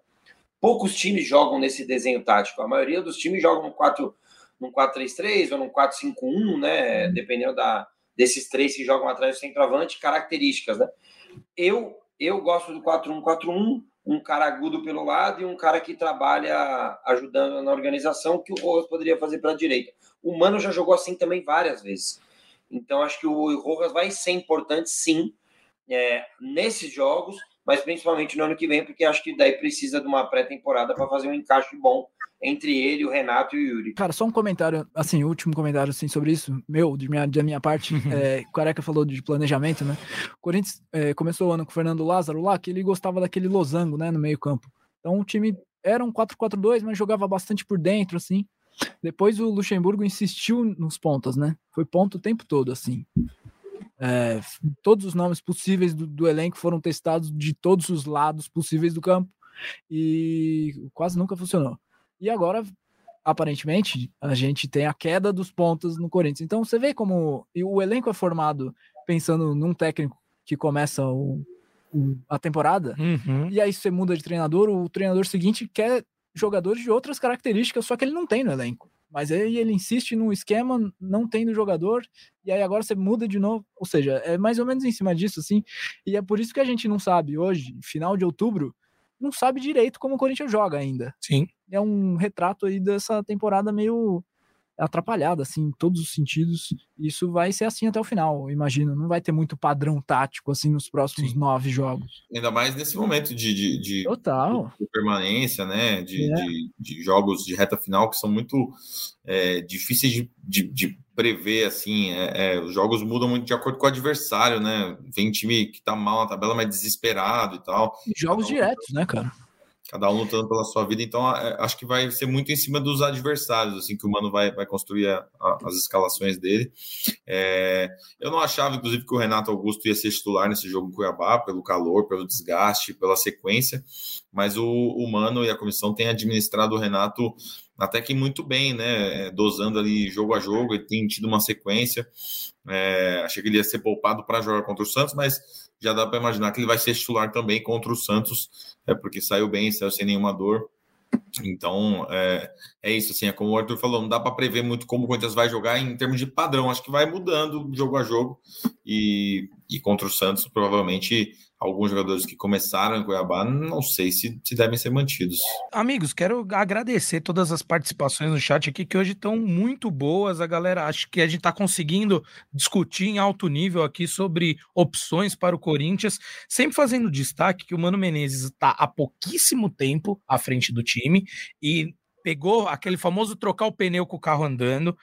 Poucos times jogam nesse desenho tático, a maioria dos times jogam no 4 num 4-3-3 ou num 4-5-1, né? Dependendo da, desses três que jogam atrás do centroavante, características, né? Eu eu gosto do 4-1-4-1, um cara agudo pelo lado e um cara que trabalha ajudando na organização, que o Rojas poderia fazer para a direita. O Mano já jogou assim também várias vezes. Então, acho que o Rojas vai ser importante, sim, é, nesses jogos, mas principalmente no ano que vem, porque acho que daí precisa de uma pré-temporada para fazer um encaixe bom entre ele, o Renato e o Yuri. Cara, só um comentário, assim, último comentário assim, sobre isso, meu, de minha, da minha parte. É, o Careca falou de planejamento, né? O Corinthians é, começou o ano com o Fernando Lázaro lá, que ele gostava daquele losango, né, no meio-campo. Então o time era um 4-4-2, mas jogava bastante por dentro, assim. Depois o Luxemburgo insistiu nos pontas, né? Foi ponto o tempo todo, assim. É, todos os nomes possíveis do, do, elenco foram testados de todos os lados possíveis do campo e quase nunca funcionou. E agora, aparentemente, a gente tem a queda dos pontos no Corinthians. Então você vê como o elenco é formado pensando num técnico que começa o, o, a temporada, uhum. e aí você muda de treinador, o treinador seguinte quer jogadores de outras características, só que ele não tem no elenco. Mas aí ele insiste num esquema, não tendo jogador, e aí agora você muda de novo. Ou seja, é mais ou menos em cima disso, assim. E é por isso que a gente não sabe hoje, final de outubro, não sabe direito como o Corinthians joga ainda. Sim. É um retrato aí dessa temporada meio atrapalhada, assim, em todos os sentidos. Isso vai ser assim até o final, imagino. Não vai ter muito padrão tático, assim, nos próximos Sim. nove jogos. Ainda mais nesse momento de, de, de, Total. de permanência, né? De, é. de, de, jogos de reta final que são muito é, difíceis de, de, de, prever, assim. É, é, os jogos mudam muito de acordo com o adversário, né? Vem time que tá mal na tabela, mas desesperado e tal. jogos então, diretos, né, cara? Cada um lutando pela sua vida. Então, é, acho que vai ser muito em cima dos adversários, assim, que o Mano vai, vai construir a, a, as escalações dele. É, eu não achava, inclusive, que o Renato Augusto ia ser titular nesse jogo em Cuiabá, pelo calor, pelo desgaste, pela sequência, mas o, o Mano e a comissão têm administrado o Renato até que muito bem, né? É, dosando ali jogo a jogo, ele tem tido uma sequência. É, achei que ele ia ser poupado para jogar contra o Santos, mas já dá para imaginar que ele vai ser titular também contra o Santos, é porque saiu bem, saiu sem nenhuma dor. Então, é, é isso, assim, é como o Arthur falou, não dá para prever muito como o Corinthians vai jogar em termos de padrão, acho que vai mudando jogo a jogo, e, e contra o Santos, provavelmente alguns jogadores que começaram em Cuiabá, não sei se, se devem ser mantidos. Amigos, quero agradecer todas as participações no chat aqui, que hoje estão muito boas. A galera, acho que a gente está conseguindo discutir em alto nível aqui sobre opções para o Corinthians, sempre fazendo destaque que o Mano Menezes está há pouquíssimo tempo à frente do time e pegou aquele famoso trocar o pneu com o carro andando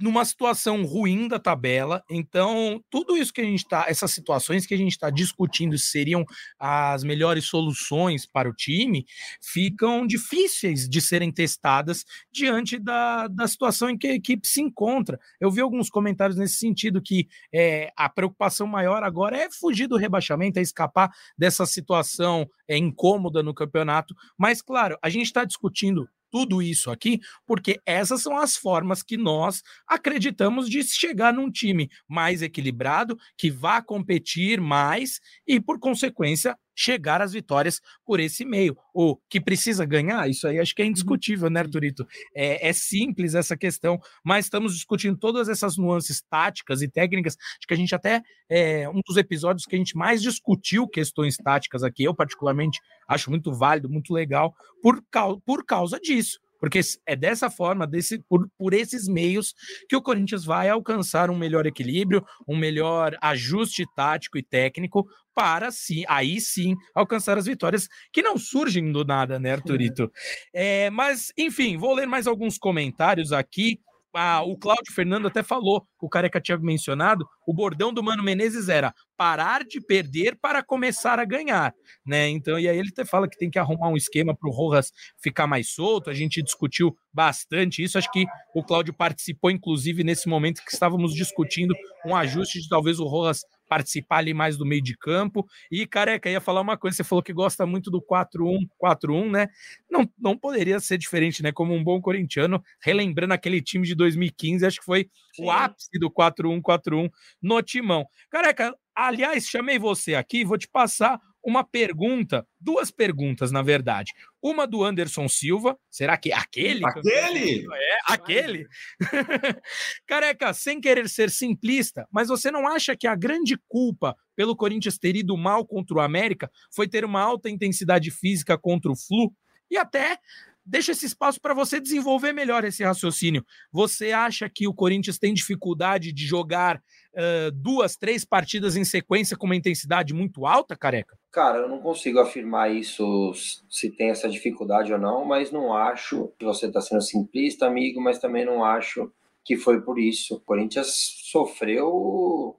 numa situação ruim da tabela. Então, tudo isso que a gente está, essas situações que a gente está discutindo seriam as melhores soluções para o time, ficam difíceis de serem testadas diante da, da situação em que a equipe se encontra. Eu vi alguns comentários nesse sentido que é, a preocupação maior agora é fugir do rebaixamento, é escapar dessa situação é, incômoda no campeonato. Mas, claro, a gente está discutindo tudo isso aqui, porque essas são as formas que nós acreditamos de chegar num time mais equilibrado, que vá competir mais e, por consequência, chegar às vitórias por esse meio. O que precisa ganhar, isso aí acho que é uhum. indiscutível, né, Arturito? É, é simples essa questão, mas estamos discutindo todas essas nuances táticas e técnicas. Acho que a gente até, é, um dos episódios que a gente mais discutiu questões táticas aqui, eu particularmente acho muito válido, muito legal, por, por causa disso. Porque é dessa forma, desse, por, por esses meios, que o Corinthians vai alcançar um melhor equilíbrio, um melhor ajuste tático e técnico para sim, aí sim alcançar as vitórias que não surgem do nada, né, Arthurito? É, mas, enfim, vou ler mais alguns comentários aqui ah, o Cláudio Fernando até falou, o Careca tinha mencionado, o bordão do Mano Menezes era parar de perder para começar a ganhar, né? Então, e aí ele até fala que tem que arrumar um esquema para o Rojas ficar mais solto. A gente discutiu bastante isso. Acho que o Cláudio participou, inclusive, nesse momento que estávamos discutindo um ajuste de talvez o Rojas participar ali mais do meio de campo. E, careca, ia falar uma coisa, você falou que gosta muito do 4-1, 4-1, né? Não, não poderia ser diferente, né? Como um bom corintiano, relembrando aquele time de 2015, acho que foi Sim. o ápice do 4-1, 4-1 no timão. Careca, aliás, chamei você aqui, vou te passar uma pergunta, duas perguntas, na verdade. Uma do Anderson Silva, será que é aquele? Aquele? É, aquele. Careca, sem querer ser simplista, mas você não acha que a grande culpa pelo Corinthians ter ido mal contra o América foi ter uma alta intensidade física contra o Flu? E até deixa esse espaço para você desenvolver melhor esse raciocínio. Você acha que o Corinthians tem dificuldade de jogar uh, duas, três partidas em sequência com uma intensidade muito alta, careca? Cara, eu não consigo afirmar isso se tem essa dificuldade ou não, mas não acho que você está sendo simplista, amigo, mas também não acho que foi por isso. O Corinthians sofreu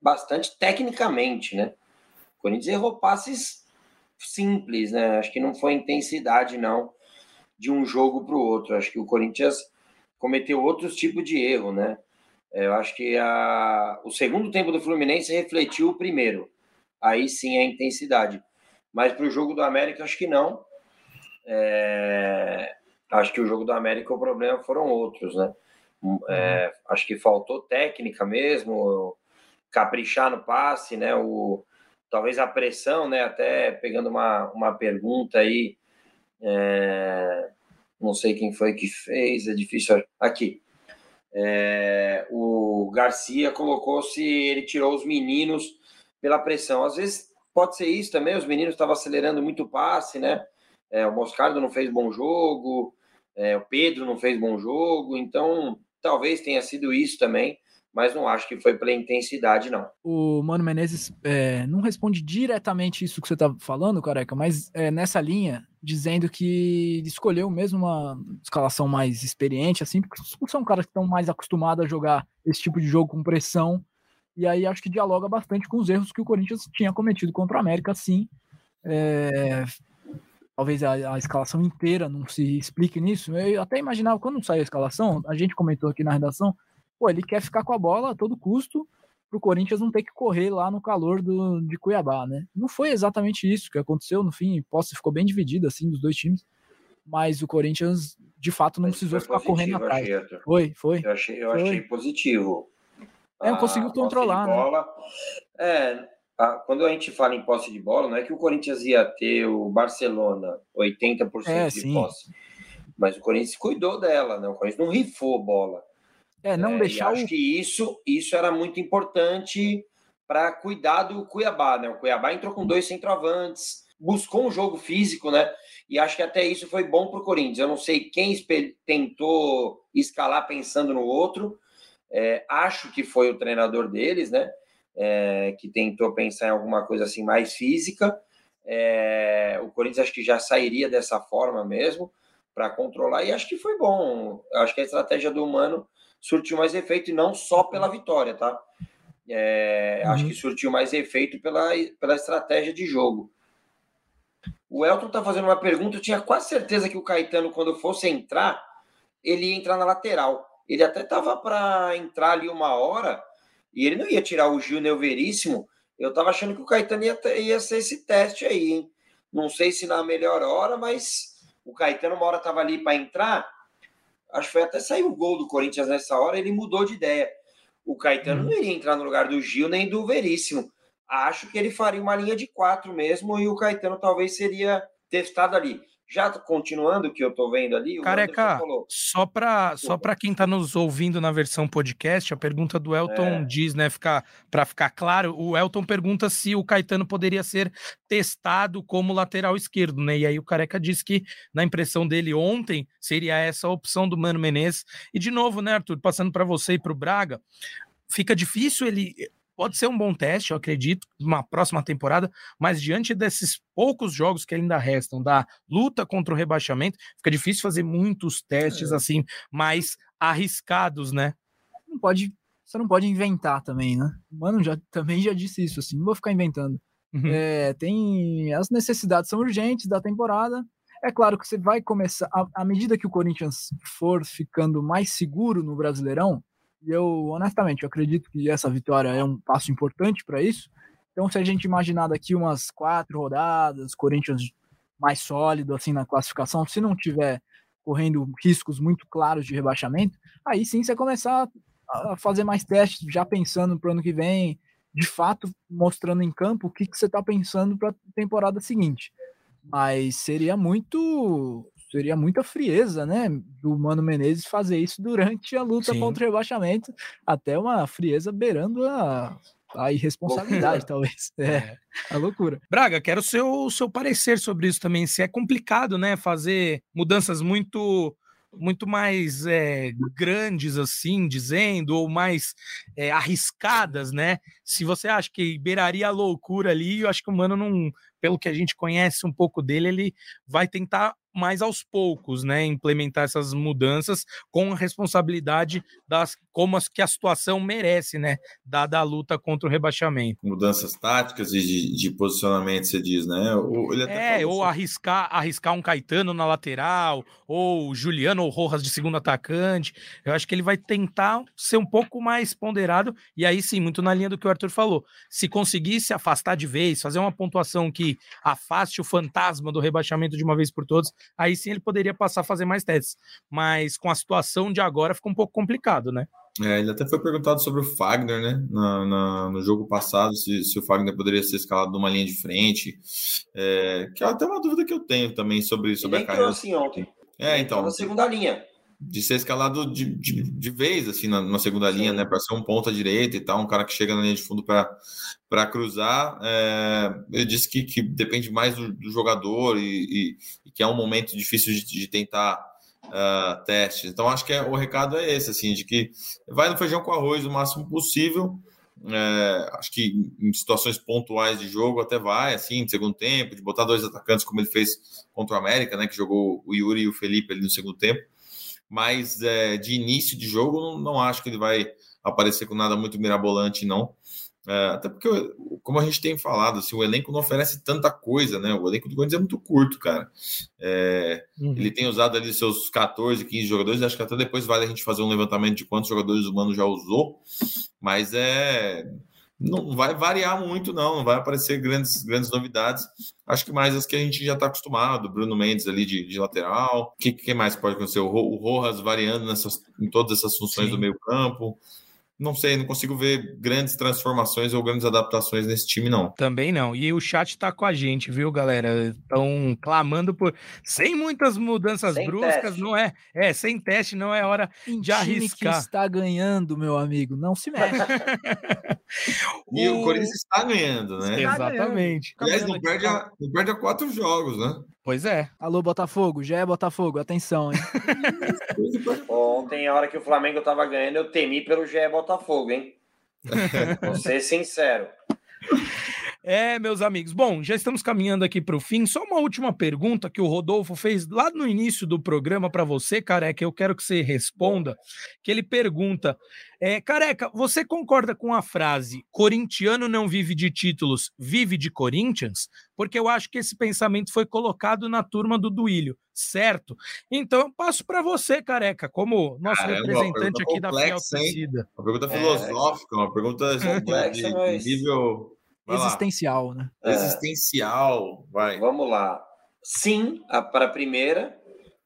bastante tecnicamente, né? O Corinthians errou passes simples, né? Acho que não foi intensidade, não de um jogo para o outro. Acho que o Corinthians cometeu outros tipos de erro, né? É, eu acho que a, o segundo tempo do Fluminense refletiu o primeiro. Aí sim a intensidade. Mas para o jogo do América, acho que não. É, acho que o jogo do América o problema foram outros, né? É, acho que faltou técnica mesmo, caprichar no passe, né? O, talvez a pressão, né? Até pegando uma, uma pergunta aí é, não sei quem foi que fez, é difícil. Aqui. É, o Garcia colocou se ele tirou os meninos pela pressão. Às vezes pode ser isso também, os meninos estavam acelerando muito o passe, né? É, o Moscardo não fez bom jogo, é, o Pedro não fez bom jogo, então talvez tenha sido isso também mas não acho que foi pela intensidade, não. O Mano Menezes é, não responde diretamente isso que você está falando, careca, mas é, nessa linha, dizendo que escolheu mesmo uma escalação mais experiente, assim, porque são caras que estão mais acostumados a jogar esse tipo de jogo com pressão, e aí acho que dialoga bastante com os erros que o Corinthians tinha cometido contra o América, sim. É, talvez a, a, escalação inteira não se explique nisso. Eu até imaginava, quando saiu a escalação, a gente comentou aqui na redação, pô, ele quer ficar com a bola a todo custo para o Corinthians não ter que correr lá no calor do, de Cuiabá, né? Não foi exatamente isso que aconteceu, no fim, posse ficou bem dividida, assim, dos dois times, mas o Corinthians, de fato, não mas precisou ficar positivo, correndo atrás. Achei, foi, foi. Eu achei, eu foi. achei positivo. É, conseguiu controlar, né? É, a, quando a gente fala em posse de bola, não é que o Corinthians ia ter o Barcelona 80% é, de sim. posse, mas o Corinthians cuidou dela, né? O Corinthians não rifou bola. É, não é, deixar. acho que isso, isso era muito importante para cuidar do Cuiabá, né? O Cuiabá entrou com dois centroavantes, buscou um jogo físico, né? E acho que até isso foi bom para o Corinthians. Eu não sei quem tentou escalar pensando no outro. É, acho que foi o treinador deles, né? É, que tentou pensar em alguma coisa assim mais física. É, o Corinthians acho que já sairia dessa forma mesmo para controlar e acho que foi bom. Acho que a estratégia do Mano surtiu mais efeito e não só pela vitória, tá? É, uhum. Acho que surtiu mais efeito pela, pela estratégia de jogo. O Elton tá fazendo uma pergunta, eu tinha quase certeza que o Caetano, quando fosse entrar, ele ia entrar na lateral. Ele até tava para entrar ali uma hora e ele não ia tirar o Gil Veríssimo. Eu tava achando que o Caetano ia, ia ser esse teste aí, hein? Não sei se na melhor hora, mas o Caetano uma hora tava ali para entrar acho que foi até sair o gol do Corinthians nessa hora, ele mudou de ideia. O Caetano uhum. não iria entrar no lugar do Gil nem do Veríssimo. Acho que ele faria uma linha de quatro mesmo e o Caetano talvez seria testado ali. Já continuando o que eu tô vendo ali, Careca, só para só para quem tá nos ouvindo na versão podcast, a pergunta do Elton é. diz, né, ficar para ficar claro, o Elton pergunta se o Caetano poderia ser testado como lateral esquerdo, né? E aí o Careca disse que na impressão dele ontem seria essa a opção do Mano Menezes. E de novo, né, Arthur, passando para você e para o Braga, fica difícil ele Pode ser um bom teste, eu acredito, uma próxima temporada, mas diante desses poucos jogos que ainda restam da luta contra o rebaixamento, fica difícil fazer muitos testes é. assim mais arriscados, né? Não pode, você não pode inventar também, né? Mano, já também já disse isso assim, não vou ficar inventando. Uhum. É, tem as necessidades são urgentes da temporada. É claro que você vai começar à medida que o Corinthians for ficando mais seguro no Brasileirão, e eu, honestamente, eu acredito que essa vitória é um passo importante para isso. Então, se a gente imaginar daqui umas quatro rodadas, Corinthians mais sólido assim na classificação, se não tiver correndo riscos muito claros de rebaixamento, aí sim você começar a fazer mais testes, já pensando para o ano que vem, de fato mostrando em campo o que, que você está pensando para a temporada seguinte. Mas seria muito seria muita frieza, né, do Mano Menezes fazer isso durante a luta Sim. contra o rebaixamento, até uma frieza beirando a, a irresponsabilidade, talvez. É, é, a loucura. Braga, quero o seu, seu parecer sobre isso também. Se é complicado, né, fazer mudanças muito muito mais é, grandes, assim, dizendo, ou mais é, arriscadas, né? Se você acha que beiraria a loucura ali, eu acho que o Mano não, pelo que a gente conhece um pouco dele, ele vai tentar mais aos poucos, né, implementar essas mudanças com a responsabilidade das como as, que a situação merece, né, dada a luta contra o rebaixamento. Mudanças táticas e de, de posicionamento, você diz, né? Ou, é, ou arriscar, arriscar um Caetano na lateral, ou Juliano ou Rojas de segundo atacante. Eu acho que ele vai tentar ser um pouco mais ponderado, e aí sim, muito na linha do que o Arthur falou. Se conseguir se afastar de vez, fazer uma pontuação que afaste o fantasma do rebaixamento de uma vez por todas, aí sim ele poderia passar a fazer mais testes. Mas com a situação de agora fica um pouco complicado, né? É, ele até foi perguntado sobre o Fagner, né? Na, na, no jogo passado, se, se, o Fagner poderia ser escalado numa linha de frente. É, que é até uma dúvida que eu tenho também sobre, sobre ele a carreira. assim ontem. É, então. Na segunda linha. De ser escalado de, de, de vez, assim, na, na segunda linha, Sim. né? Para ser um ponta direita e tal, um cara que chega na linha de fundo para cruzar. É, eu disse que, que depende mais do, do jogador e, e, e, que é um momento difícil de, de tentar uh, testes. Então, acho que é, o recado é esse, assim, de que vai no feijão com arroz o máximo possível. É, acho que em situações pontuais de jogo até vai, assim, no segundo tempo, de botar dois atacantes, como ele fez contra o América, né? Que jogou o Yuri e o Felipe ali no segundo tempo. Mas é, de início de jogo, não, não acho que ele vai aparecer com nada muito mirabolante, não. É, até porque, como a gente tem falado, assim, o elenco não oferece tanta coisa, né? O elenco do Corinthians é muito curto, cara. É, uhum. Ele tem usado ali seus 14, 15 jogadores, acho que até depois vale a gente fazer um levantamento de quantos jogadores humanos já usou, mas é. Não vai variar muito, não, não vai aparecer grandes, grandes novidades. Acho que mais as que a gente já está acostumado, Bruno Mendes ali de, de lateral. O que, que, mais pode acontecer? O, o Rojas variando nessas, em todas essas funções Sim. do meio campo não sei, não consigo ver grandes transformações ou grandes adaptações nesse time, não. Também não. E o chat tá com a gente, viu, galera? Estão clamando por. Sem muitas mudanças sem bruscas, teste. não é? É, sem teste, não é hora em de arriscar. que está ganhando, meu amigo, não se mexe. e o... o Corinthians está ganhando, né? Exatamente. Aliás, não perde, a, não perde a quatro jogos, né? Pois é. Alô, Botafogo, já é Botafogo, atenção, hein? Ontem, a hora que o Flamengo tava ganhando, eu temi pelo GE Botafogo, hein? Vou ser sincero. É, meus amigos. Bom, já estamos caminhando aqui para o fim. Só uma última pergunta que o Rodolfo fez lá no início do programa para você, Careca. Eu quero que você responda. Que ele pergunta: é, Careca, você concorda com a frase "corintiano não vive de títulos, vive de Corinthians"? Porque eu acho que esse pensamento foi colocado na turma do Duílio, certo? Então eu passo para você, Careca, como nosso Caramba, representante aqui da Fiel Torcida. Uma pergunta é. filosófica, uma pergunta de, de, de nível Existencial, né? É. Existencial, vai. Vamos lá. Sim para a primeira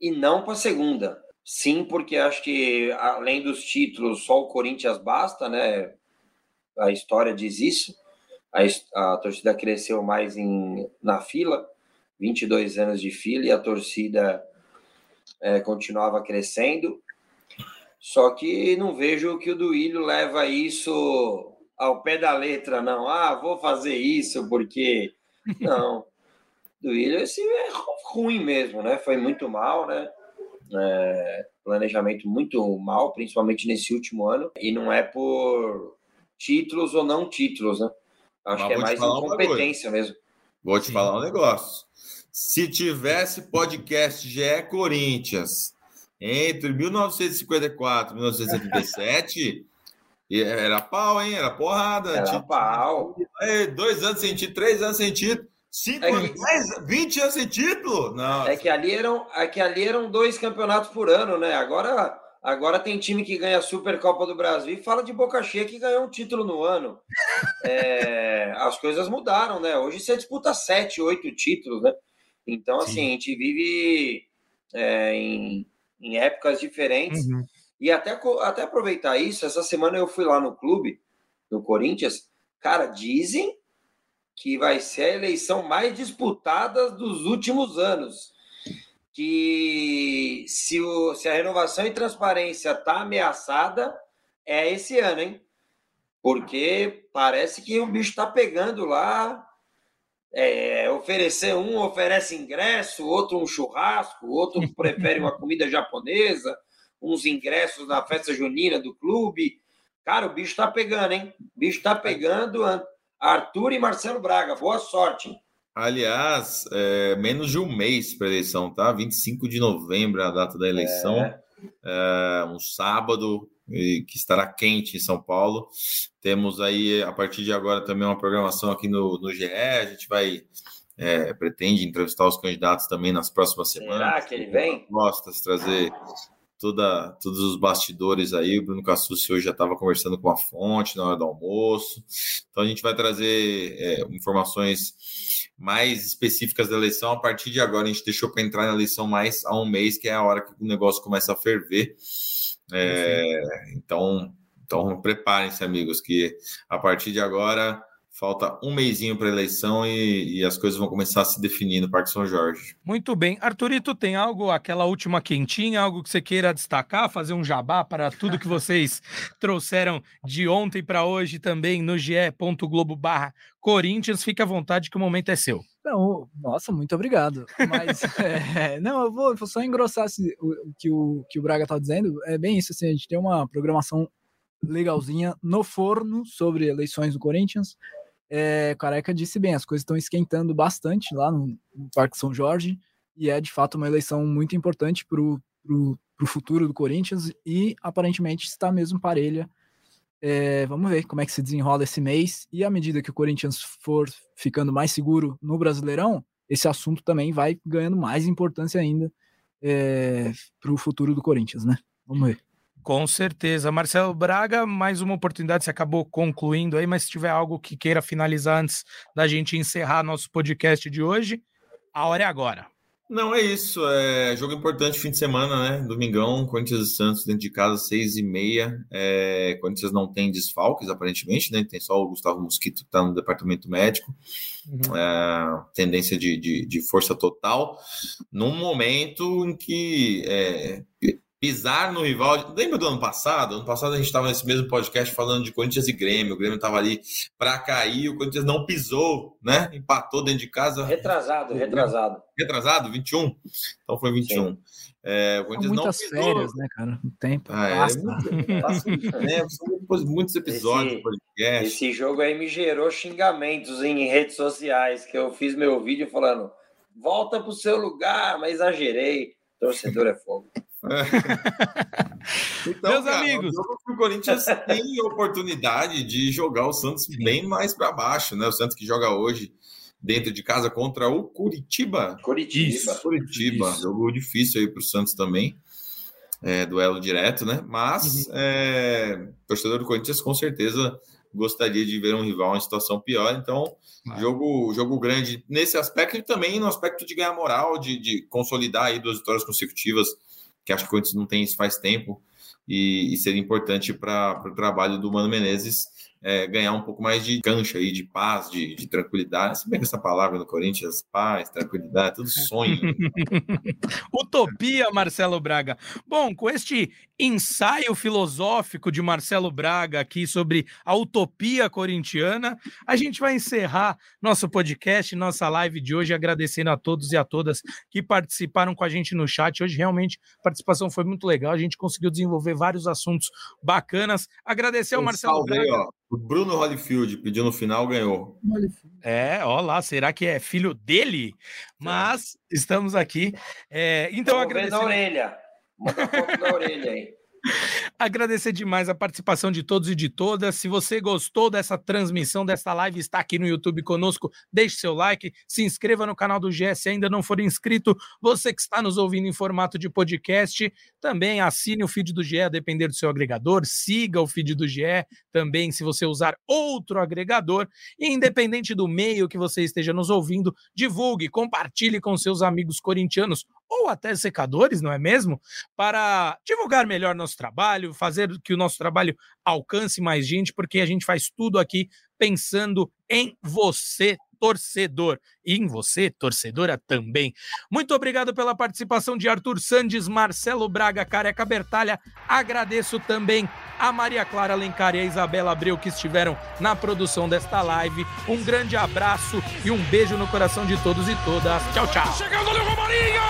e não para a segunda. Sim, porque acho que além dos títulos, só o Corinthians basta, né? A história diz isso. A, a torcida cresceu mais em, na fila, 22 anos de fila, e a torcida é, continuava crescendo. Só que não vejo que o Duílio leva isso ao pé da letra, não. Ah, vou fazer isso porque. Não. Do Williams é ruim mesmo, né? Foi muito mal, né? É, planejamento muito mal, principalmente nesse último ano. E não é por títulos ou não títulos, né? Acho Mas que é mais incompetência mesmo. Vou te Sim. falar um negócio. Se tivesse podcast GE Corinthians entre 1954 e 1977. E era pau, hein? Era porrada. Era tinha, pau. dois anos sem título, três anos sem título, cinco é anos, dez, vinte anos sem título. Não. É que, ali eram, é que ali eram dois campeonatos por ano, né? Agora, agora tem time que ganha a Supercopa do Brasil e fala de boca cheia que ganhou um título no ano. É, as coisas mudaram, né? Hoje você disputa sete, oito títulos, né? Então, assim, Sim. a gente vive é, em, em épocas diferentes. Uhum. E até, até aproveitar isso, essa semana eu fui lá no clube, no Corinthians. Cara, dizem que vai ser a eleição mais disputada dos últimos anos. Que se, o, se a renovação e transparência está ameaçada, é esse ano, hein? Porque parece que o bicho está pegando lá. É, oferecer um oferece ingresso, outro um churrasco, outro prefere uma comida japonesa, uns ingressos na festa junina do clube. Cara, o bicho tá pegando, hein? O bicho tá pegando. Arthur e Marcelo Braga, boa sorte. Aliás, é, menos de um mês para a eleição, tá? 25 de novembro é a data da eleição. É. É, um sábado que estará quente em São Paulo. Temos aí, a partir de agora, também uma programação aqui no, no GE. A gente vai. É, pretende entrevistar os candidatos também nas próximas semanas. Será que ele vem? Propostas, trazer toda, todos os bastidores aí. O Bruno Cassucci hoje já estava conversando com a fonte na hora do almoço. Então a gente vai trazer é, informações mais específicas da eleição. A partir de agora, a gente deixou para entrar na eleição mais a um mês, que é a hora que o negócio começa a ferver. É, então, então preparem-se, amigos, que a partir de agora Falta um mêsinho para a eleição e, e, as coisas vão começar a se definir no Parque São Jorge. Muito bem. Arthurito, tem algo, aquela última quentinha, algo que você queira destacar, fazer um jabá para tudo que vocês trouxeram de ontem para hoje também no ge.globo barra Corinthians? Fique à vontade que o momento é seu. Não, nossa, muito obrigado. Mas, é, não, eu vou, vou só engrossar esse, o, que, o que o Braga está dizendo. É bem isso, assim, a gente tem uma programação legalzinha no forno sobre eleições do Corinthians é, Careca disse bem, as coisas estão esquentando bastante lá no, no, Parque São Jorge e é de fato uma eleição muito importante para o futuro do Corinthians e aparentemente está mesmo parelha. É, vamos ver como é que se desenrola esse mês e à medida que o Corinthians for ficando mais seguro no Brasileirão, esse assunto também vai ganhando mais importância ainda é, para o futuro do Corinthians, né? Vamos ver. Com certeza. Marcelo Braga, mais uma oportunidade, você acabou concluindo aí, mas se tiver algo que queira finalizar antes da gente encerrar nosso podcast de hoje, a hora é agora. Não, é isso. É jogo importante fim de semana, né? Domingão, Corinthians e Santos dentro de casa, seis e meia. É, Corinthians não tem desfalques, aparentemente, né? Tem só o Gustavo Mosquito que está no departamento médico. Uhum. É, tendência de, de, de, força total. Num momento em que é, pisar no rival. Lembra do ano passado? Ano passado a gente estava nesse mesmo podcast falando de Corinthians e Grêmio. O Grêmio estava ali para cair, o Corinthians não pisou, né? Empatou dentro de casa. Retrasado, retrasado. Retrasado, 21? Então foi 21. É, o Corinthians muitas não pisou. férias, né, cara? O tempo ah, passa. É, passa né? Muitos episódios esse, podcast. Esse jogo aí me gerou xingamentos em redes sociais, que eu fiz meu vídeo falando volta para o seu lugar, mas exagerei. Torcedor é fogo. então, Meus cara, amigos, o Corinthians tem oportunidade de jogar o Santos Sim. bem mais para baixo, né? O Santos que joga hoje dentro de casa contra o Curitiba. Curitiba. Isso, Curitiba. Isso. Jogo difícil aí para o Santos também. É, duelo direto, né? Mas uhum. é, torcedor do Corinthians com certeza gostaria de ver um rival em situação pior. Então, jogo, jogo grande nesse aspecto e também no aspecto de ganhar moral, de, de consolidar aí duas vitórias consecutivas que acho que o Corinthians não tem isso faz tempo e, e seria importante para o trabalho do Mano Menezes é, ganhar um pouco mais de cancha aí, de paz, de, de tranquilidade. Se bem que essa palavra no Corinthians, paz, tranquilidade, tudo sonho. Utopia, Marcelo Braga. Bom, com este ensaio filosófico de Marcelo Braga aqui sobre a utopia corintiana, a gente vai encerrar nosso podcast, nossa live de hoje, agradecendo a todos e a todas que participaram com a gente no chat. Hoje, realmente, a participação foi muito legal, a gente conseguiu desenvolver vários assuntos bacanas. Agradecer ao Marcelo Braga. Ó. O Bruno Holyfield pediu no final, ganhou. É, ó lá, será que é filho dele? Mas estamos aqui. É, então, agradecer. na orelha. Manda foto na orelha aí. Agradecer demais a participação de todos e de todas. Se você gostou dessa transmissão, dessa live, está aqui no YouTube conosco, deixe seu like, se inscreva no canal do GE se ainda não for inscrito. Você que está nos ouvindo em formato de podcast, também assine o feed do GE, a depender do seu agregador, siga o feed do GE também, se você usar outro agregador. E independente do meio que você esteja nos ouvindo, divulgue, compartilhe com seus amigos corintianos ou até secadores, não é mesmo? Para divulgar melhor nosso fazer que o nosso trabalho alcance mais gente, porque a gente faz tudo aqui pensando em você, torcedor, e em você, torcedora, também. Muito obrigado pela participação de Arthur Sandes, Marcelo Braga, Careca Bertalha. Agradeço também a Maria Clara Alencar e a Isabela Abreu que estiveram na produção desta live. Um grande abraço e um beijo no coração de todos e todas. Tchau, tchau. Chegando ali o Romarinho!